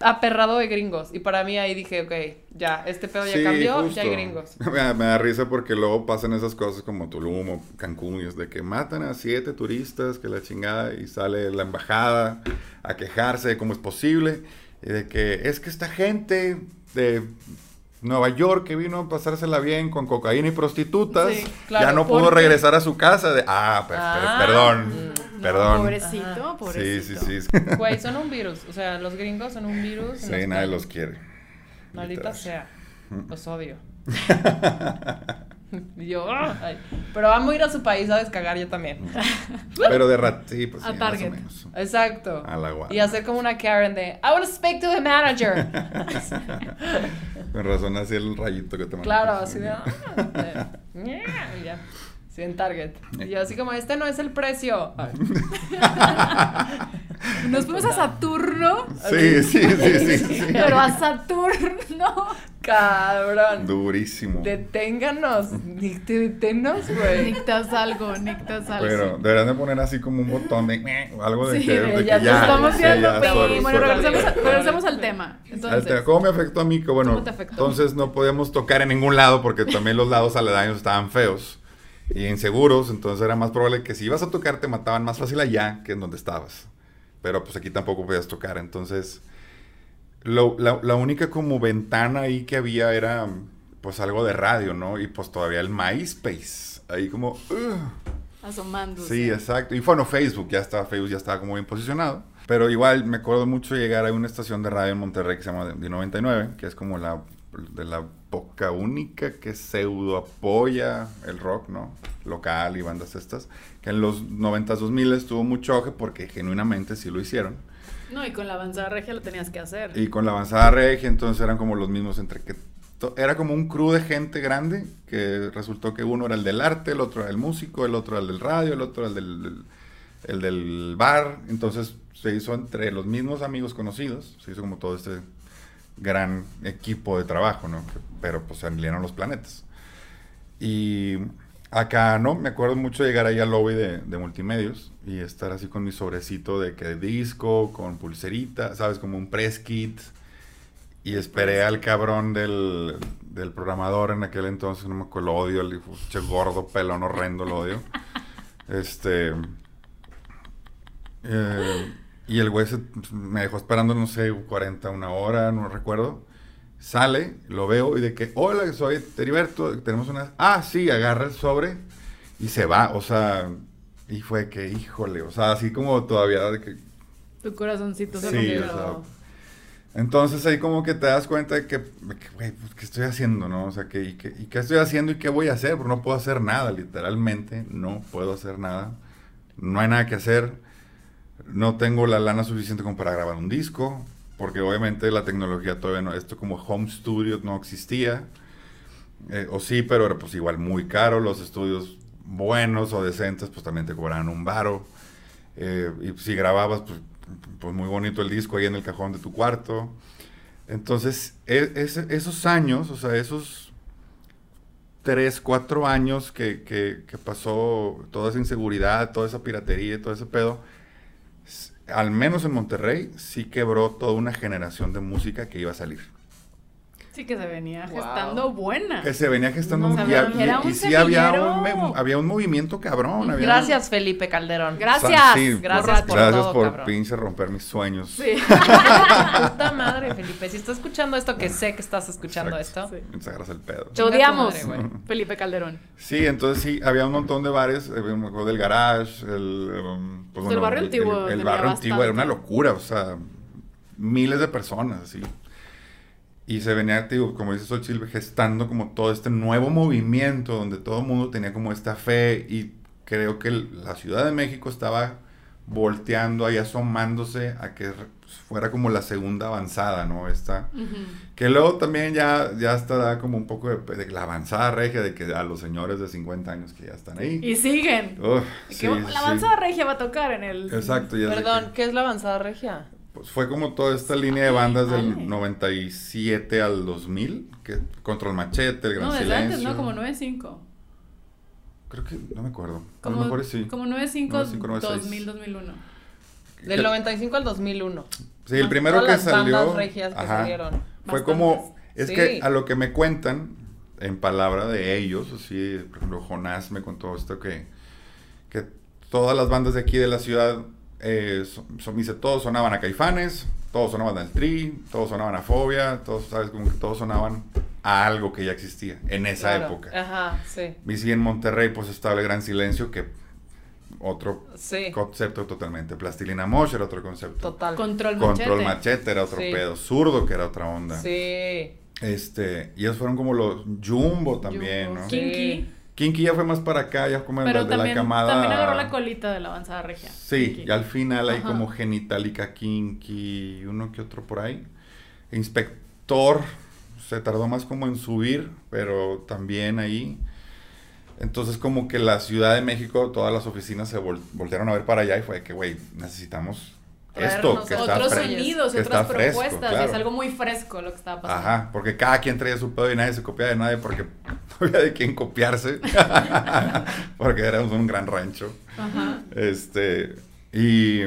Speaker 2: aperrado de gringos. Y para mí ahí dije, ok, ya, este pedo ya
Speaker 4: Sí,
Speaker 2: cambió,
Speaker 4: justo.
Speaker 2: ya hay gringos.
Speaker 4: Me, da- me da risa porque luego pasan esas cosas como Tulum o Cancún, y es de que matan a siete turistas, que la chingada, y sale la embajada a quejarse de cómo es posible, y de que es que esta gente de Nueva York que vino a pasársela bien con cocaína y prostitutas,
Speaker 2: Sí, claro,
Speaker 4: ya no pudo regresar a su casa. De, ah, per-
Speaker 2: Ah,
Speaker 4: perdón,
Speaker 2: mm,
Speaker 4: perdón.
Speaker 1: Pobrecito,
Speaker 2: Ajá.
Speaker 4: sí,
Speaker 1: pobrecito.
Speaker 4: sí, sí.
Speaker 2: Güey, son un virus. O sea, los gringos son un virus.
Speaker 4: Sí, nadie los quiere.
Speaker 2: Maldita sea. Los odio. Yo, ay. Pero vamos a ir a su país a descagar yo también.
Speaker 4: Pero de rat, sí, pues
Speaker 1: A
Speaker 4: sí,
Speaker 1: Target.
Speaker 4: más o menos.
Speaker 2: Exacto.
Speaker 4: A la guada.
Speaker 2: Y hacer como una Karen de, I want to speak to the manager.
Speaker 4: Con razón así el rayito que te
Speaker 2: claro, así de, "Ah", de, y ya. Sí, en Target. Y yo así como, este no es el precio.
Speaker 1: Nos fuimos a Saturno,
Speaker 4: Sí, sí, sí, sí. sí.
Speaker 1: pero a Saturno.
Speaker 2: Cabrón.
Speaker 4: Durísimo.
Speaker 2: Deténganos. Ni te deténnos, güey.
Speaker 1: Nectas algo, nectas algo.
Speaker 4: Pero deberían de poner así como un botón de algo de
Speaker 1: Sí,
Speaker 4: que,
Speaker 2: ya
Speaker 1: estamos
Speaker 4: sí,
Speaker 1: viendo,
Speaker 4: ya,
Speaker 1: Pim.
Speaker 4: sorry,
Speaker 1: Bueno, regresemos, al tema.
Speaker 4: Al
Speaker 1: Entonces,
Speaker 4: tema. ¿Cómo me afectó a mí? Que bueno,
Speaker 1: ¿Cómo te afectó?
Speaker 4: entonces no podíamos tocar en ningún lado porque también los lados aledaños estaban feos y inseguros, entonces era más probable que si ibas a tocar te mataban más fácil allá que en donde estabas. Pero pues aquí tampoco podías tocar, entonces lo- la, la única como ventana ahí que había era pues algo de radio, ¿no? Y pues todavía el MySpace, ahí como... ugh.
Speaker 1: asomándose.
Speaker 4: Sí, exacto. Y bueno, Facebook, ya estaba, Facebook ya estaba como bien posicionado. Pero igual me acuerdo mucho llegar a una estación de radio en Monterrey que se llama de 99, que es como la de la boca única que pseudo apoya el rock, ¿no? Local y bandas estas. Que en los 90s, 2000 tuvo mucho auge porque genuinamente sí lo hicieron.
Speaker 1: No, y con la avanzada regia lo tenías que hacer.
Speaker 4: Y con la avanzada regia, entonces eran como los mismos entre que... Era como un crew de gente grande que resultó que uno era el del arte, el otro era el músico, el otro era el del radio, el otro era el del, del- el del bar. Entonces se hizo entre los mismos amigos conocidos, se hizo como todo este gran equipo de trabajo, ¿no? Pero pues se alinearon los planetas. Y acá, ¿no? Me acuerdo mucho llegar ahí al lobby de, de multimedios y estar así con mi sobrecito de que de disco, con pulserita, ¿sabes? Como un press kit. Y esperé al cabrón del, del programador en aquel entonces, no me acuerdo, lo odio, el che gordo, pelón, horrendo, lo odio. Este. eh, y el güey se- me dejó esperando, no sé, 40, una hora, no recuerdo. Sale, lo veo y de que, hola, soy Heriberto, tenemos una... Ah, sí, agarra el sobre y se va, o sea, y fue que, híjole, o sea, así como todavía de que...
Speaker 1: Tu corazoncito se
Speaker 4: Sí, o sea, entonces ahí como que te das cuenta de que, de que, güey, pues, ¿qué estoy haciendo, no? O sea, que, y, que- y qué estoy haciendo y qué voy a hacer? Porque no puedo hacer nada, literalmente, no puedo hacer nada. No hay nada que hacer. No tengo la lana suficiente como para grabar un disco, porque obviamente la tecnología todavía no, esto como home studio no existía. Eh, o sí, pero era pues igual muy caro. Los estudios buenos o decentes pues también te cobraban un varo. Eh, y si grababas, pues, pues muy bonito el disco ahí en el cajón de tu cuarto. Entonces, e- esos años, o sea, esos tres, cuatro años que, que- que pasó toda esa inseguridad, toda esa piratería todo ese pedo, al menos en Monterrey, sí quebró toda una generación de música que iba a salir.
Speaker 1: Sí que se venía
Speaker 2: Wow.
Speaker 1: gestando buena.
Speaker 4: Que se venía gestando
Speaker 1: No,
Speaker 4: un-
Speaker 1: o
Speaker 4: y,
Speaker 1: sea,
Speaker 4: y-
Speaker 1: era un
Speaker 4: y sí había un, había un movimiento cabrón. había-
Speaker 2: Gracias, Felipe Calderón.
Speaker 1: Gracias.
Speaker 4: Sí,
Speaker 2: Gracias por
Speaker 4: gracias
Speaker 2: todo,
Speaker 4: por
Speaker 2: cabrón.
Speaker 4: pinche romper mis sueños.
Speaker 1: Sí.
Speaker 2: Puta madre, Felipe. Si estás escuchando esto, que sé que estás escuchando
Speaker 4: Exacto.
Speaker 2: esto.
Speaker 1: Sí.
Speaker 4: Me agarras el pedo.
Speaker 1: Te odiamos. Felipe Calderón.
Speaker 4: Sí, entonces sí, había un montón de bares, eh, me acuerdo del garage, el, um, pues,
Speaker 1: El barrio antiguo
Speaker 4: El, el barrio antiguo era una locura, o sea, miles de personas, así. Y se venía, digo, como dice Xochitl, gestando como todo este nuevo movimiento donde todo el mundo tenía como esta fe y creo que la Ciudad de México estaba volteando ahí, asomándose a que pues, fuera como la segunda avanzada, ¿no? Esta, que luego también ya, ya está da como un poco de, de la avanzada regia de que a los señores de 50 años que ya están ahí.
Speaker 1: Y siguen.
Speaker 4: Uf, sí,
Speaker 1: la avanzada regia va a tocar en el.
Speaker 4: Exacto. ya
Speaker 2: Perdón,
Speaker 4: que-
Speaker 2: ¿qué es la avanzada regia?
Speaker 4: Pues fue como toda esta línea de bandas del
Speaker 1: Ay.
Speaker 4: 97 al 2000, que Control Machete, El Gran
Speaker 1: No,
Speaker 4: Silencio.
Speaker 1: antes, ¿no? Como 9-5.
Speaker 4: Creo que, no me acuerdo. a
Speaker 1: Como,
Speaker 4: lo mejor sí.
Speaker 1: como 9-5,
Speaker 4: 9-5, 96.
Speaker 1: 2000, 2001.
Speaker 2: Del
Speaker 4: Que-
Speaker 2: 95 al 2001.
Speaker 4: Sí, el primero
Speaker 2: Todas
Speaker 4: que
Speaker 2: las
Speaker 4: salió.
Speaker 2: bandas regias que salieron.
Speaker 4: Fue
Speaker 1: Bastantes.
Speaker 4: como. Es
Speaker 2: Sí.
Speaker 4: que a lo que me cuentan, en palabra de ellos, así, por ejemplo, Jonás me contó esto que. Que todas las bandas de aquí de la ciudad. Eh, son, son- dice, todos sonaban a Caifanes, todos sonaban al Tri, todos sonaban a Fobia, todos, ¿sabes? Como que todos sonaban a algo que ya existía en esa
Speaker 2: Claro.
Speaker 4: época.
Speaker 2: Ajá, sí.
Speaker 4: Y en Monterrey, pues estaba el Gran Silencio, que otro
Speaker 2: Sí,
Speaker 4: concepto totalmente. Plastilina Mosh era otro concepto.
Speaker 2: total.
Speaker 1: Control machete.
Speaker 4: Control Machete era otro
Speaker 2: Sí.
Speaker 4: pedo. Zurdo, que era otra onda.
Speaker 2: Sí.
Speaker 4: Este, y esos fueron como los Jumbo también,
Speaker 2: Jumbo,
Speaker 4: ¿no?
Speaker 2: sí.
Speaker 1: Kinky.
Speaker 4: Kinky ya fue más para acá, ya como
Speaker 1: Pero
Speaker 4: la de
Speaker 1: también,
Speaker 4: la camada.
Speaker 1: también agarró la colita de la avanzada regia.
Speaker 4: Sí,
Speaker 1: Kinky.
Speaker 4: y al final hay
Speaker 1: Ajá.
Speaker 4: como genitalica kinky, uno que otro por ahí. Inspector se tardó más como en subir, pero también ahí. Entonces como que la Ciudad de México, todas las oficinas se vol- voltearon a ver para allá y fue que, güey, necesitamos esto, que está,
Speaker 1: Otros
Speaker 4: fre-
Speaker 1: sonidos,
Speaker 4: que
Speaker 1: otras
Speaker 4: está fresco,
Speaker 1: propuestas.
Speaker 4: claro.
Speaker 1: Es algo muy fresco lo que estaba pasando.
Speaker 4: Ajá, porque cada quien traía su pedo y nadie se copia de nadie porque no había de quién copiarse. porque éramos un gran rancho.
Speaker 1: Ajá.
Speaker 4: Este, y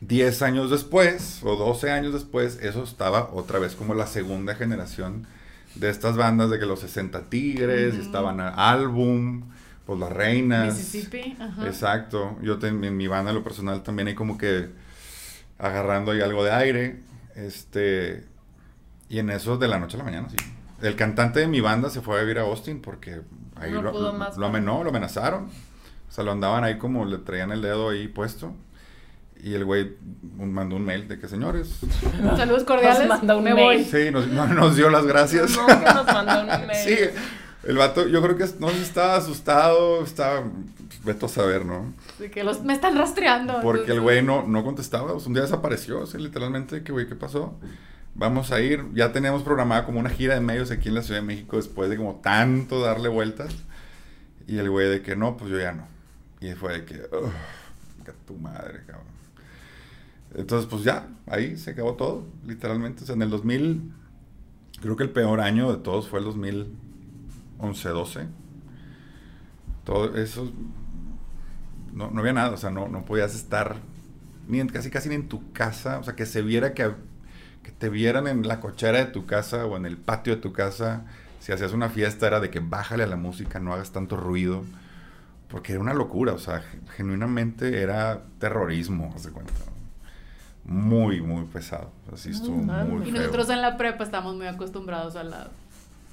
Speaker 4: 10 años después, o 12 años después, eso estaba otra vez como la segunda generación de estas bandas de que los 60 Tigres, y estaban Álbum, pues las Reinas.
Speaker 1: Mississippi. Ajá.
Speaker 4: Exacto. Yo ten- en mi banda, en lo personal, también hay como que agarrando ahí algo de aire. Este. Y en eso de la noche a la mañana, sí. El cantante de mi banda se fue a vivir a Austin porque ahí
Speaker 2: No
Speaker 4: lo,
Speaker 2: pudo
Speaker 4: lo-
Speaker 2: más
Speaker 4: lo amenó, lo amenazaron. O sea, lo andaban ahí como le traían el dedo ahí puesto. Y el güey mandó un mail de que, señores,
Speaker 1: Saludos cordiales.
Speaker 2: Nos manda un
Speaker 1: Me
Speaker 2: mail.
Speaker 1: voy.
Speaker 4: sí, nos, no- nos dio las gracias.
Speaker 2: No, que nos mandó un mail.
Speaker 4: Sí, el vato, yo creo que no sé estaba asustado, estaba, veto a saber, ¿no?
Speaker 1: Así que los, me están rastreando.
Speaker 4: Porque el güey no, no contestaba, un día desapareció, o sea, literalmente, que güey, ¿qué pasó? Vamos a ir, ya teníamos programada como una gira de medios aquí en la Ciudad de México después de como tanto darle vueltas. Y el güey de que no, pues yo ya no. Y fue de que, "Ugh, que tu madre, cabrón. Entonces, pues ya, ahí se acabó todo, literalmente. O sea, en el 2000, creo que el peor año de todos fue el 2011-12. Todo eso, no, no había nada, o sea, no, no podías estar ni en- casi casi ni en tu casa, o sea, que se viera que, que te vieran en la cochera de tu casa o en el patio de tu casa, si hacías una fiesta era de que bájale a la música, no hagas tanto ruido, porque era una locura, o sea, ge- genuinamente era terrorismo, haz de cuenta. Muy, muy pesado, así estuvo
Speaker 2: mames.
Speaker 4: muy
Speaker 1: Y
Speaker 4: feo.
Speaker 1: nosotros en la prepa estamos muy acostumbrados a, la,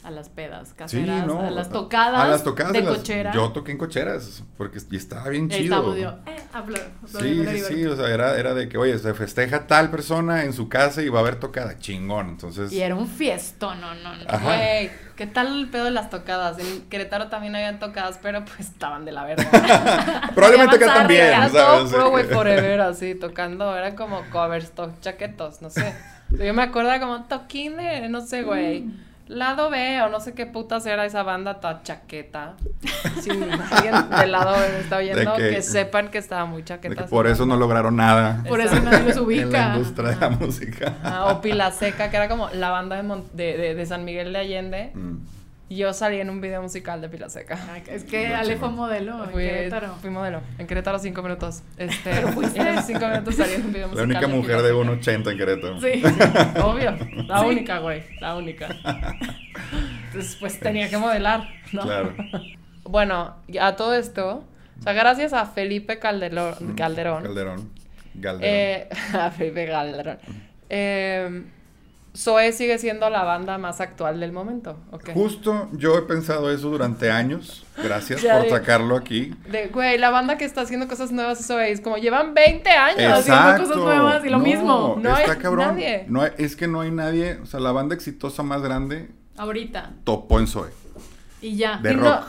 Speaker 1: a las pedas caseras,
Speaker 4: Sí, no,
Speaker 1: a las tocadas,
Speaker 4: a las tocadas
Speaker 1: de
Speaker 4: las-
Speaker 1: cochera.
Speaker 4: Yo toqué en cocheras, porque y estaba bien chido.
Speaker 1: yo, eh, hablo,
Speaker 4: Sí, sí, sí, o sea, era, era de que, oye, se festeja tal persona en su casa y va a haber tocada, chingón, entonces...
Speaker 1: Y era un fiestón, no, no, no.
Speaker 4: Ajá.
Speaker 2: Güey, ¿qué tal el pedo de las tocadas? En Querétaro también habían tocadas, pero pues estaban de la verga.
Speaker 4: Probablemente acá también,
Speaker 2: Era
Speaker 4: ¿sabes?
Speaker 2: todo pro, güey, forever, así, tocando, eran como covers, to- chaquetos, no sé. Yo me acuerdo como toquín de, no sé, güey, lado B o no sé qué putas era esa banda, toda chaqueta. Si alguien del lado B me está oyendo,
Speaker 4: que-
Speaker 2: que, sepan que estaba muy
Speaker 4: De
Speaker 2: chaqueta.
Speaker 4: por eso no lograron nada
Speaker 1: Por eso nadie los
Speaker 4: en la
Speaker 1: ubica.
Speaker 4: industria de la música.
Speaker 2: Ah, o Pila Seca, que era como la banda de, Mon- de, de- de San Miguel de Allende.
Speaker 4: Mm.
Speaker 2: Yo salí en un video musical de Pila Seca.
Speaker 1: Ay, Es que
Speaker 4: No,
Speaker 1: Ale fue modelo en
Speaker 2: Fui,
Speaker 1: Querétaro.
Speaker 2: fui modelo. En Querétaro cinco minutos. Este, y en esos cinco minutos salí en un video
Speaker 4: La
Speaker 2: musical.
Speaker 4: única
Speaker 2: de
Speaker 4: mujer de
Speaker 2: Seca.
Speaker 4: 1.80 en Querétaro.
Speaker 1: Sí.
Speaker 2: Obvio. La
Speaker 1: Sí.
Speaker 2: única, güey. La única. Entonces, pues tenía que modelar, ¿no?
Speaker 4: Claro.
Speaker 2: Bueno, a todo esto, o sea, gracias a Felipe Calderón. Calderón,
Speaker 4: Calderón. Calderón.
Speaker 2: eh, a Felipe Calderón, eh, Zoe sigue siendo la banda más actual del momento.
Speaker 4: Justo yo he pensado eso durante años. Gracias
Speaker 2: Ya
Speaker 4: por
Speaker 2: de-
Speaker 4: sacarlo aquí.
Speaker 2: De, güey, la banda que está haciendo cosas nuevas es Zoe, es como llevan 20 años.
Speaker 1: haciendo cosas nuevas y lo mismo.
Speaker 2: No
Speaker 4: está
Speaker 2: hay
Speaker 4: cabrón.
Speaker 2: nadie.
Speaker 4: No hay- es que no hay nadie. O sea, la banda exitosa más grande
Speaker 1: Ahorita.
Speaker 4: topó en Zoe.
Speaker 1: Y ya.
Speaker 4: De
Speaker 2: Y no-
Speaker 4: rock.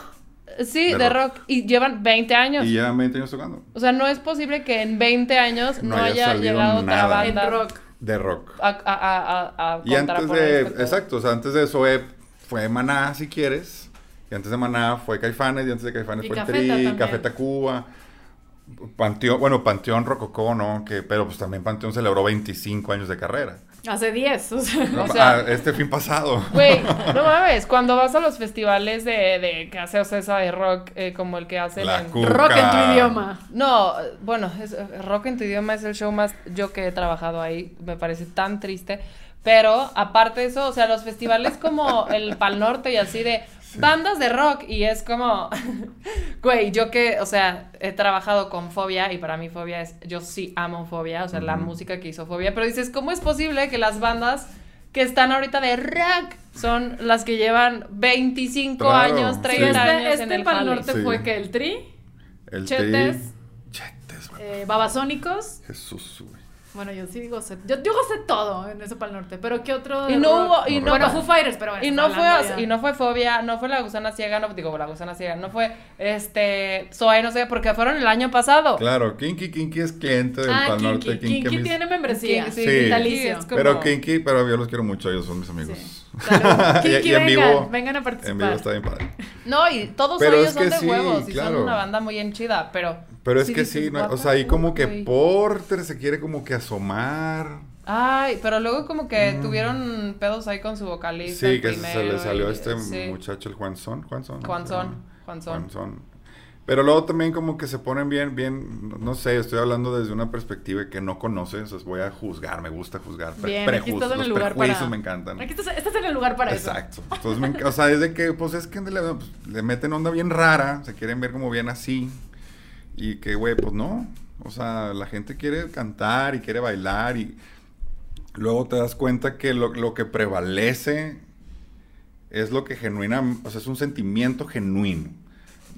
Speaker 2: sí,
Speaker 4: De
Speaker 2: de,
Speaker 4: rock.
Speaker 2: rock. Y llevan 20 años.
Speaker 4: Y llevan 20 años tocando.
Speaker 2: O sea, no es posible que en 20 años
Speaker 4: No
Speaker 2: no,
Speaker 4: haya
Speaker 2: llegado otra.
Speaker 1: En
Speaker 2: banda
Speaker 1: rock.
Speaker 4: De rock.
Speaker 2: a, a, a, a
Speaker 4: Y antes de, exacto, o sea, antes de Zoe fue Maná, si quieres. Y antes de Maná fue Caifanes, y antes de Caifanes
Speaker 1: Y
Speaker 4: fue Tri. Café Tacuba. Panteón, bueno, Panteón Rococó, ¿no? Que, pero pues también Panteón celebró 25 años de carrera.
Speaker 1: Hace 10. O sea.
Speaker 4: No,
Speaker 2: O sea-
Speaker 4: ah, este fin pasado.
Speaker 2: Güey, no mames, cuando vas a los festivales de, de que hace Ocesa de rock, eh, como el que hacen
Speaker 4: La
Speaker 2: en...
Speaker 1: Rock en tu idioma.
Speaker 2: No, bueno, es- eh, Rock en tu idioma es el show más yo que he trabajado ahí, me parece tan triste. Pero aparte de eso, o sea, los festivales como el Pal Norte y así de bandas de rock y es como, güey, yo que, o sea, he trabajado con Fobia y para mí Fobia es, yo sí amo Fobia, o sea, la música que hizo Fobia, pero dices, ¿cómo es posible que las bandas que están ahorita de rock son las que llevan 25
Speaker 4: Claro,
Speaker 2: años,
Speaker 4: sí.
Speaker 2: 30
Speaker 1: Este,
Speaker 2: años
Speaker 1: este
Speaker 2: en el
Speaker 1: Pal? Norte
Speaker 4: Sí.
Speaker 1: fue que el Tri,
Speaker 4: El
Speaker 1: Chetes.
Speaker 4: Tri. Chetes,
Speaker 1: eh, Babasónicos
Speaker 4: Jesús, güey.
Speaker 1: Bueno, yo sí gocé. Yo, yo gocé todo en eso para el norte. Pero ¿qué otro?
Speaker 2: Y no
Speaker 1: rock?
Speaker 2: hubo- y
Speaker 4: no-
Speaker 1: Bueno, Foo Fighters, pero bueno.
Speaker 2: Y no, fue,
Speaker 1: ya.
Speaker 2: y no fue fobia, no fue la gusana ciega, no digo la gusana ciega, no fue este Zoe, no sé, porque fueron el año pasado.
Speaker 4: Claro, Kinky Kinky es cliente del
Speaker 1: Ah,
Speaker 4: Pal
Speaker 1: Kinky.
Speaker 4: Norte.
Speaker 1: Kinky,
Speaker 4: mis-
Speaker 1: tiene membresía.
Speaker 2: Kinky,
Speaker 4: sí,
Speaker 2: es como-
Speaker 4: Pero Kinky, pero yo los quiero mucho, ellos son mis amigos.
Speaker 1: Sí.
Speaker 4: Y- en vivo-
Speaker 1: vengan a
Speaker 4: En
Speaker 1: participar.
Speaker 4: vivo está bien padre.
Speaker 2: No, y todos
Speaker 4: Pero
Speaker 2: ellos son de
Speaker 4: sí,
Speaker 2: huevos y
Speaker 4: claro.
Speaker 2: son una banda muy en chida, pero
Speaker 4: Pero es que sí, no- o sea, ahí como que. Porter se quiere como que asomar.
Speaker 2: Ay, pero luego como que
Speaker 4: Mm.
Speaker 2: tuvieron pedos ahí con su vocalista.
Speaker 4: Sí, que se le salió
Speaker 2: y-
Speaker 4: este
Speaker 2: sí.
Speaker 4: muchacho, el Juanzón. Juanzón.
Speaker 2: Juanzón, Juanzón.
Speaker 4: Juanzón. Pero luego también como que se ponen bien, bien, no- sé, estoy hablando desde una perspectiva que no conoces, voy a juzgar, me gusta juzgar. pre-
Speaker 1: Bien, estás en
Speaker 4: los prejuicios
Speaker 1: para...
Speaker 4: me encantan.
Speaker 1: Aquí estás, estás en el lugar para eso.
Speaker 4: Exacto. Entonces, me enca- o sea, es de que, pues es que le, pues, le meten onda bien rara, se quieren ver como bien así. Y que, güey, pues no. O sea, la gente quiere cantar y quiere bailar y luego te das cuenta que lo, lo que prevalece es lo que genuina, o sea, es un sentimiento genuino.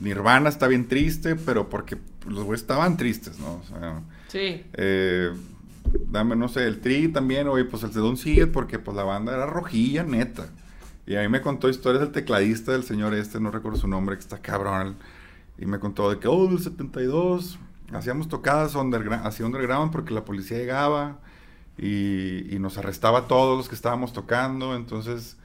Speaker 4: Nirvana está bien triste, pero porque los güeyes estaban tristes, ¿no? O sea,
Speaker 2: Sí.
Speaker 4: eh, dame, no sé, el Tri también, oye, pues el Sedón sigue porque pues la banda era rojilla, neta. Y a mí me contó historias del tecladista del señor este, no recuerdo su nombre, que está cabrón. Y me contó de que, oh, del 72, hacíamos tocadas underground, hacia underground porque la policía llegaba y, y nos arrestaba a todos los que estábamos tocando. Entonces,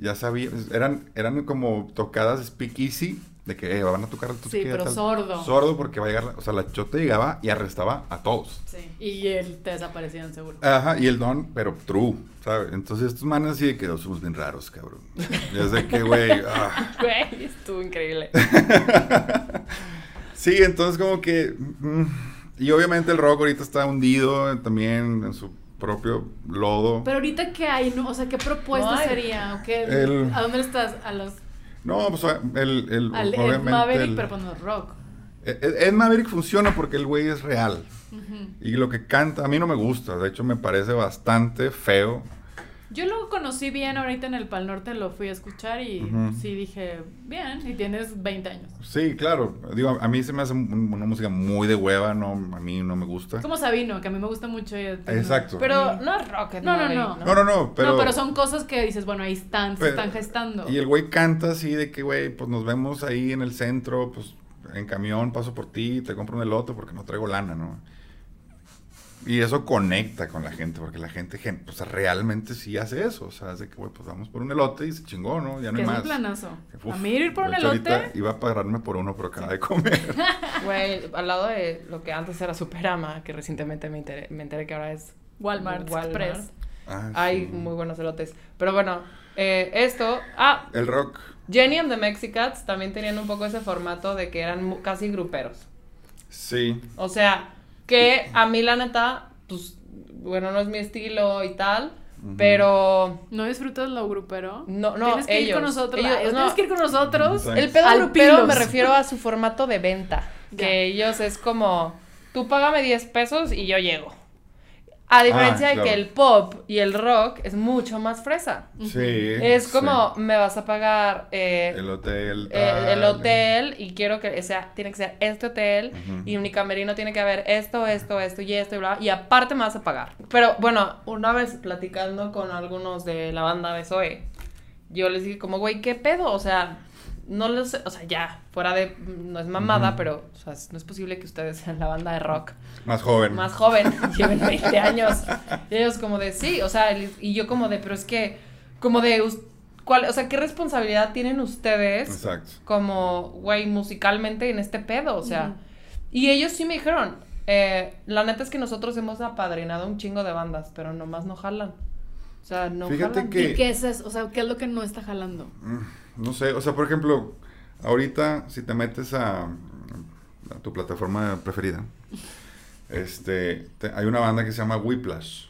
Speaker 4: ya sabía, eran, eran como tocadas speakeasy, de que eh, van a tocar
Speaker 1: Sí, pero sordo.
Speaker 4: Sordo porque va a llegar, la- o sea, la chota llegaba y arrestaba a todos.
Speaker 1: Sí. Y él te desaparecían seguro.
Speaker 4: Ajá, y el don, pero true, ¿sabes? Entonces estos manes así de que "Oh, somos bien raros, cabrón. Y es de que, güey, ah.
Speaker 2: Güey, estuvo increíble.
Speaker 4: Sí, entonces como que... mm, y obviamente el rock ahorita está hundido también en su propio lodo.
Speaker 1: Pero ahorita, ¿qué hay? No? O sea, ¿qué propuesta
Speaker 2: No
Speaker 1: sería? ¿O qué-
Speaker 4: El-
Speaker 1: ¿A dónde estás? A los...
Speaker 4: No, pues el... el
Speaker 1: Al Ed Maverick,
Speaker 4: el-
Speaker 1: pero es rock.
Speaker 4: Ed, Ed Maverick funciona porque el güey es real. Y lo que canta, a mí no me gusta. De hecho, me parece bastante feo.
Speaker 1: Yo lo conocí bien ahorita en el Pal Norte, lo fui a escuchar y sí dije, bien, y tienes 20 años.
Speaker 4: Sí, claro. Digo, a mí se me hace un- una música muy de hueva. No, a mí no me gusta.
Speaker 1: Es como Sabino, que a mí me gusta mucho. y-
Speaker 4: Exacto.
Speaker 2: Pero no es rock,
Speaker 1: No, no, no.
Speaker 4: No, no, no, pero...
Speaker 1: no, pero son cosas que dices, bueno, ahí están, se están gestando.
Speaker 4: Y el güey canta así de que, güey, pues nos vemos ahí en el centro, pues en camión paso por ti, te compro un elote porque no traigo lana, ¿no? Y eso conecta con la gente, porque la gente, gen- pues realmente sí hace eso. O sea, es de que, güey, pues vamos por un elote y se chingó, ¿no? Ya no hay
Speaker 1: es
Speaker 4: más.
Speaker 1: un planazo.
Speaker 4: Uf,
Speaker 1: a mí ir por un
Speaker 4: ahorita
Speaker 1: elote,
Speaker 4: Iba a pagarme por uno, pero acaba de comer.
Speaker 2: Güey, al lado de lo que antes era Superama, que recientemente me enteré, me enteré que ahora es
Speaker 1: Walmart, Express.
Speaker 4: Ah,
Speaker 2: Hay
Speaker 4: sí.
Speaker 2: muy buenos elotes. Pero bueno, eh, esto. Ah,
Speaker 4: El rock.
Speaker 2: Jenny and the Mexicats también tenían un poco ese formato de que eran mu- casi gruperos.
Speaker 4: Sí.
Speaker 2: O sea, que a mí la neta, pues, bueno, no es mi estilo y tal, pero
Speaker 1: ¿No disfrutas lo grupero?
Speaker 2: No, no,
Speaker 1: Tienes que ir con nosotros.
Speaker 2: Ellos, no.
Speaker 1: Tienes que ir con nosotros.
Speaker 2: El pedo grupero me refiero a su formato de venta. Que ellos es como, tú págame 10 pesos y yo llego. A diferencia
Speaker 4: Ah,
Speaker 2: de que el pop y el rock es mucho más fresa.
Speaker 4: Sí.
Speaker 2: Es como,
Speaker 4: sí.
Speaker 2: me vas a pagar eh,
Speaker 4: El hotel.
Speaker 2: eh, el hotel y quiero que sea, tiene que ser este hotel
Speaker 4: Ujú.
Speaker 2: y en mi camerino tiene que haber esto, esto, esto y esto y bla, y aparte me vas a pagar. Pero bueno, una vez platicando con algunos de la banda de Zoe, yo les dije como, güey, ¿qué pedo? O sea, no lo sé, o sea, ya, fuera de, no es mamada, pero, o sea, no es posible que ustedes sean la banda de rock
Speaker 4: Más joven.
Speaker 2: más joven, lleven 20 años. Y ellos como de, sí, o sea, y yo como de, pero es que, como de, ¿cuál, o sea, ¿qué responsabilidad tienen ustedes
Speaker 4: Exacto.
Speaker 2: como, güey, musicalmente en este pedo? O sea, y ellos sí me dijeron, eh, la neta es que nosotros hemos apadrinado un chingo de bandas, pero nomás no jalan. O sea, no
Speaker 4: Fíjate
Speaker 2: jalan.
Speaker 4: que-
Speaker 1: ¿Y qué es eso? O sea, ¿qué es lo que no está jalando?
Speaker 4: Mm, No sé, o sea, por ejemplo, ahorita si te metes a, a tu plataforma preferida, este, te- hay una banda que se llama Whiplash.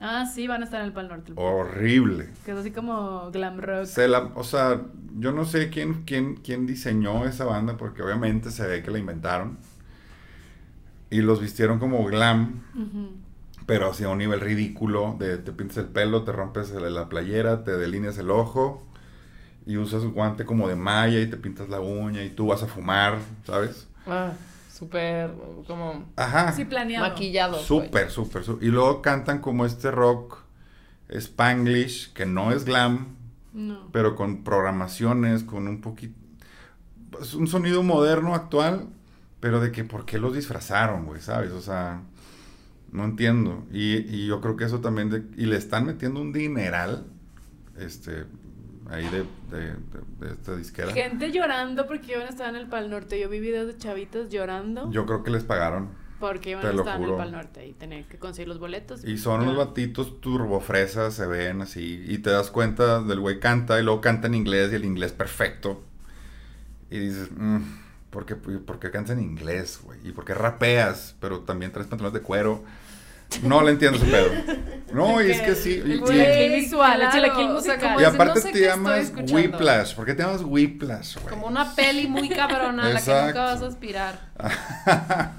Speaker 1: Ah, sí, van a estar en el Pal Norte.
Speaker 4: Horrible.
Speaker 1: Que es así como glam rock.
Speaker 4: Se la, o sea, yo no sé quién, quién, quién diseñó esa banda porque obviamente se ve que la inventaron. Y los vistieron como glam,
Speaker 1: Ujú.
Speaker 4: pero hacia un nivel ridículo. De te pintas el pelo, te rompes la playera, te delineas el ojo y usas un guante como de malla y te pintas la uña y tú vas a fumar, ¿sabes?
Speaker 2: Ah, súper como
Speaker 4: Ajá.
Speaker 1: Sí, planeado.
Speaker 2: maquillados.
Speaker 4: Súper, súper, súper. Y luego cantan como este rock spanglish, que no es glam,
Speaker 1: No.
Speaker 4: pero con programaciones, con un poquito... Es un sonido moderno, actual, pero de que por qué los disfrazaron, güey, ¿sabes? O sea, no entiendo. Y, y yo creo que eso también... de- y le están metiendo un dineral, este, ahí de, de, de- de esta disquera.
Speaker 1: Gente llorando porque iban a estar en el Pal Norte. Yo vi videos de chavitas llorando
Speaker 4: Yo creo que les pagaron.
Speaker 1: porque iban a estar en el. Pal Norte y tenían que conseguir los boletos.
Speaker 4: Y son unos batitos turbofresas, se ven así. Y te das cuenta del güey canta y luego canta en inglés y el inglés perfecto. Y dices, mm, ¿por, qué, por qué cantas en inglés, güey? ¿Y por qué rapeas? Pero también traes pantalones de cuero. No le entiendo ese pedo. No, y es que sí. y-
Speaker 1: chilaquil visual, el chilaquil musical.
Speaker 4: Y aparte
Speaker 2: no sé
Speaker 4: te llamas. Whiplash. ¿Por qué te llamas Whiplash, güey?
Speaker 2: Como una peli muy cabrona a la que nunca vas a aspirar.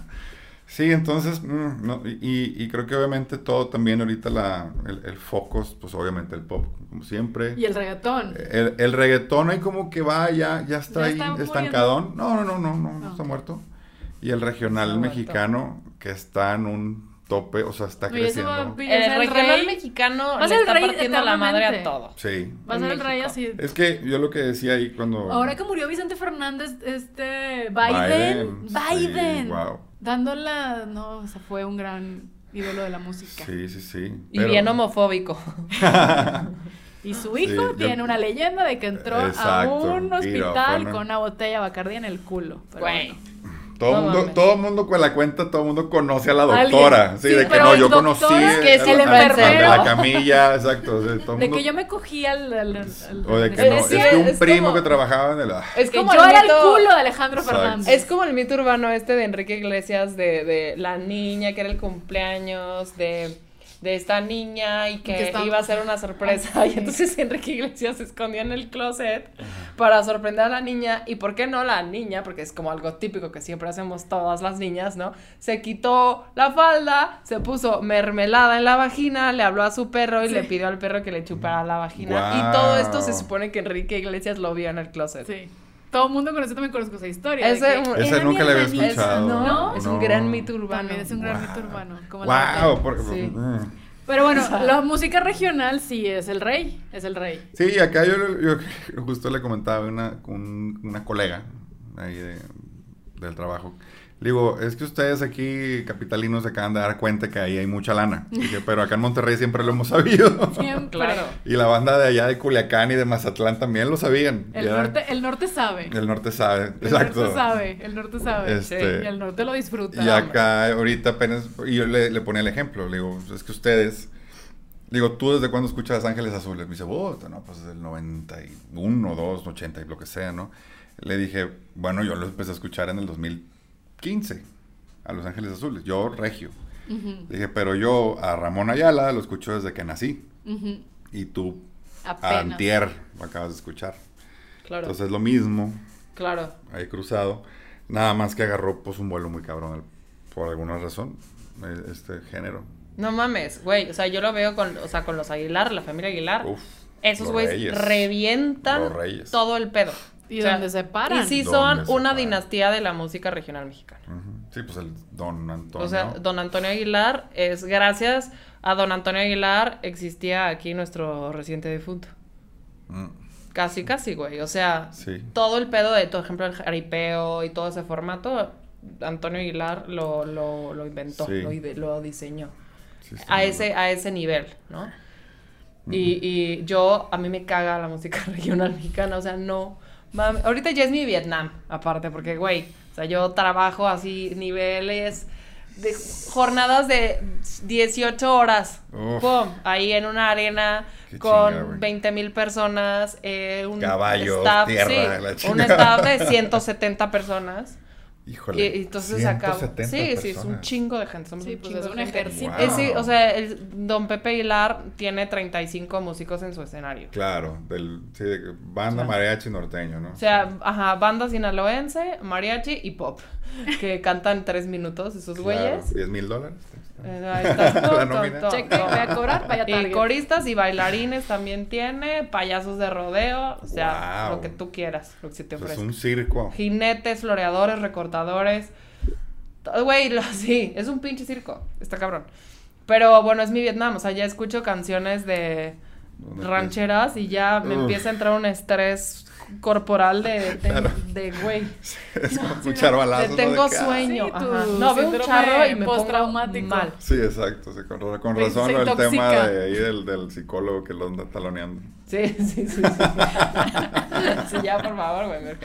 Speaker 4: sí, entonces, mm, no, y, y creo que obviamente todo también ahorita la, el, el foco, es, pues obviamente el pop, como siempre.
Speaker 1: Y el reggaetón.
Speaker 4: El, el reggaetón ahí como que va, ya, ya está
Speaker 1: Ya
Speaker 4: ahí
Speaker 1: está
Speaker 4: estancadón. No, no, no, no, no, no
Speaker 1: No.
Speaker 4: está muerto. Y el regional
Speaker 2: Está muerto.
Speaker 4: mexicano que está en un tope, o sea, está
Speaker 1: va
Speaker 4: creciendo.
Speaker 2: El
Speaker 1: el
Speaker 2: regional
Speaker 1: rey-
Speaker 2: mexicano
Speaker 1: Va a
Speaker 2: le
Speaker 1: ser el
Speaker 2: está
Speaker 1: rey
Speaker 2: partiendo la madre a todo.
Speaker 4: Sí.
Speaker 1: Va a ser el rey así.
Speaker 4: Es que yo lo que decía ahí cuando...
Speaker 1: Ahora que murió Vicente Fernández, este Biden,
Speaker 4: Biden,
Speaker 1: Biden,
Speaker 4: sí, wow.
Speaker 1: dándola, no, o sea, fue un gran ídolo de la música.
Speaker 4: Sí, sí, sí.
Speaker 2: Y bien homofóbico.
Speaker 1: Y su hijo
Speaker 4: Sí, yo-
Speaker 1: tiene una leyenda de que entró a un hospital con una botella de Bacardí en el culo. Pero
Speaker 2: Güey.
Speaker 1: bueno.
Speaker 4: Todo
Speaker 2: No
Speaker 4: mundo, todo mundo con la cuenta, todo mundo conoce a la doctora. Sí,
Speaker 1: Sí,
Speaker 4: de que no,
Speaker 1: el
Speaker 4: yo conocí
Speaker 1: es que es el
Speaker 4: al de
Speaker 1: enfermero.
Speaker 4: la camilla, exacto. o sea, todo
Speaker 1: De
Speaker 4: mundo-
Speaker 1: que yo me cogí al... al- al-
Speaker 4: O de que no,
Speaker 2: Sí,
Speaker 4: es que un
Speaker 2: es
Speaker 4: primo
Speaker 2: como-
Speaker 4: que trabajaba en el...
Speaker 2: Es
Speaker 1: que
Speaker 2: como
Speaker 1: yo
Speaker 2: el
Speaker 1: era el
Speaker 2: mito-
Speaker 1: culo de Alejandro
Speaker 4: Exacto.
Speaker 1: Fernández.
Speaker 2: Es como el mito urbano este de Enrique Iglesias de, de la niña que era el cumpleaños de, de esta niña y que, iba a ser una sorpresa.
Speaker 1: Ah,
Speaker 2: Y entonces Enrique Iglesias se escondió en el closet para sorprender a la niña. ¿Y por qué no la niña? Porque es como algo típico que siempre hacemos todas las niñas, ¿no? Se quitó la falda, se puso mermelada en la vagina, le habló a su perro y
Speaker 1: Sí.
Speaker 2: le pidió al perro que le chupara la vagina. Y todo esto se supone que Enrique Iglesias lo vio en el closet.
Speaker 1: Sí. Todo el mundo conoce, también conozco esa historia. de
Speaker 2: Ese-
Speaker 1: que
Speaker 2: Ese
Speaker 1: era
Speaker 4: nunca le había escuchado.
Speaker 1: ¿No?
Speaker 2: Es un gran mito urbano.
Speaker 1: También es un gran
Speaker 4: Wow.
Speaker 1: mito urbano. Como la
Speaker 4: Wow, porque-
Speaker 2: Sí.
Speaker 4: mm.
Speaker 1: Pero bueno,
Speaker 2: O sea-
Speaker 1: la música regional sí es el rey. Es el rey.
Speaker 4: Sí, acá yo, yo justo le comentaba a una, un- una colega ahí de- del trabajo. Digo, es que ustedes aquí, capitalinos, se acaban de dar cuenta que ahí hay mucha lana. Dije, pero acá en Monterrey siempre lo hemos sabido.
Speaker 1: Siempre.
Speaker 2: Claro.
Speaker 4: Y la banda de allá de Culiacán y de Mazatlán también lo sabían.
Speaker 1: El norte, el norte sabe.
Speaker 4: El norte sabe,
Speaker 1: El
Speaker 4: exacto.
Speaker 1: norte sabe. El norte sabe.
Speaker 4: Este,
Speaker 1: Y el norte lo disfruta.
Speaker 4: Y acá ahorita apenas, y yo le, le ponía el ejemplo, le digo, es que ustedes, le digo, ¿tú desde cuándo escuchas Ángeles Azules? Me dice, puta, no, pues desde el 91, 2, 80 y lo que sea, ¿no? Le dije, bueno, yo lo empecé a escuchar en el 2015, a Los Ángeles Azules, yo regio. Dije, pero yo a Ramón Ayala lo escucho desde que nací, y tú a
Speaker 1: Apenas.
Speaker 4: Antier lo acabas de escuchar.
Speaker 2: Claro.
Speaker 4: Entonces lo mismo,
Speaker 2: claro.
Speaker 4: ahí cruzado. Nada más que agarró pues un vuelo muy cabrón por alguna razón este género.
Speaker 2: No mames, güey. O sea, yo lo veo con, o sea, con los Aguilar, la familia Aguilar.
Speaker 4: Uf,
Speaker 2: Esos güeyes revientan todo el pedo.
Speaker 1: Y
Speaker 2: O sea,
Speaker 1: donde se paran.
Speaker 2: Y sí son una
Speaker 4: paran.
Speaker 2: dinastía de la música regional mexicana.
Speaker 4: Sí, pues el Don Antonio.
Speaker 2: O sea, don Antonio Aguilar es gracias a don Antonio Aguilar existía aquí nuestro reciente difunto.
Speaker 4: Mm,
Speaker 2: Casi, casi, güey. O sea,
Speaker 4: Sí.
Speaker 2: todo el pedo de, por ejemplo, el jaripeo y todo ese formato, Antonio Aguilar lo, lo, lo inventó,
Speaker 4: Sí.
Speaker 2: lo, diseñó.
Speaker 4: sí,
Speaker 2: a ese, a ese nivel, ¿no? Y, y yo, a mí me caga la música regional mexicana, o sea, no. Mame- ahorita ya es mi Vietnam, aparte, porque, güey, o sea, yo trabajo así, niveles de jornadas de 18 horas, pum, ahí en una arena
Speaker 4: Qué
Speaker 2: con
Speaker 4: chinga, güey.
Speaker 2: 20 mil personas, eh, un
Speaker 4: Caballos,
Speaker 2: staff,
Speaker 4: tierra,
Speaker 2: sí,
Speaker 4: la
Speaker 2: un staff de 170 personas.
Speaker 4: Híjole.
Speaker 2: Y, entonces acá. Sí,
Speaker 4: 170
Speaker 2: sí, es un
Speaker 4: personas.
Speaker 2: chingo de gente. Somos
Speaker 1: Sí,
Speaker 2: un
Speaker 1: pues
Speaker 2: chingo
Speaker 1: es un ejército.
Speaker 2: Eh, sí, o sea, el don Pepe Aguilar tiene 35 músicos en su escenario.
Speaker 4: Claro, del, sí, banda
Speaker 2: O sea,
Speaker 4: mariachi norteño, ¿no?
Speaker 2: O sea, ajá, banda sinaloense, mariachi y pop. Que cantan tres minutos esos güeyes.
Speaker 4: 10 mil dólares.
Speaker 2: Ahí está.
Speaker 4: La
Speaker 2: Todo,
Speaker 1: Cheque, voy a cobrar, vaya
Speaker 2: Y coristas y bailarines también tiene, payasos de rodeo, o sea,
Speaker 4: Wow.
Speaker 2: lo que tú quieras, lo que se te
Speaker 4: Pues es
Speaker 2: ofrezca.
Speaker 4: un circo.
Speaker 2: Jinetes, floreadores, recortadores. Güey, sí, es un pinche circo. Está cabrón. Pero bueno, es mi Vietnam. O sea, ya escucho canciones de
Speaker 4: ¿Dónde
Speaker 2: rancheras y ya me
Speaker 4: Uf.
Speaker 2: empieza a entrar un estrés corporal de, de,
Speaker 4: Claro.
Speaker 2: de, güey.
Speaker 4: Es como escuchar
Speaker 2: de
Speaker 4: balazos. ¿no? De
Speaker 2: tengo
Speaker 4: ah,
Speaker 2: sueño.
Speaker 1: Sí, tu
Speaker 2: ajá. No, veo un charro y me pongo
Speaker 1: postraumático.
Speaker 2: mal.
Speaker 4: Sí, exacto. sí, con, con
Speaker 1: Güey,
Speaker 4: razón
Speaker 1: se
Speaker 4: del tema de ahí del, del psicólogo que lo anda taloneando.
Speaker 2: Sí, sí, sí, sí. sí, ya, por favor, güey.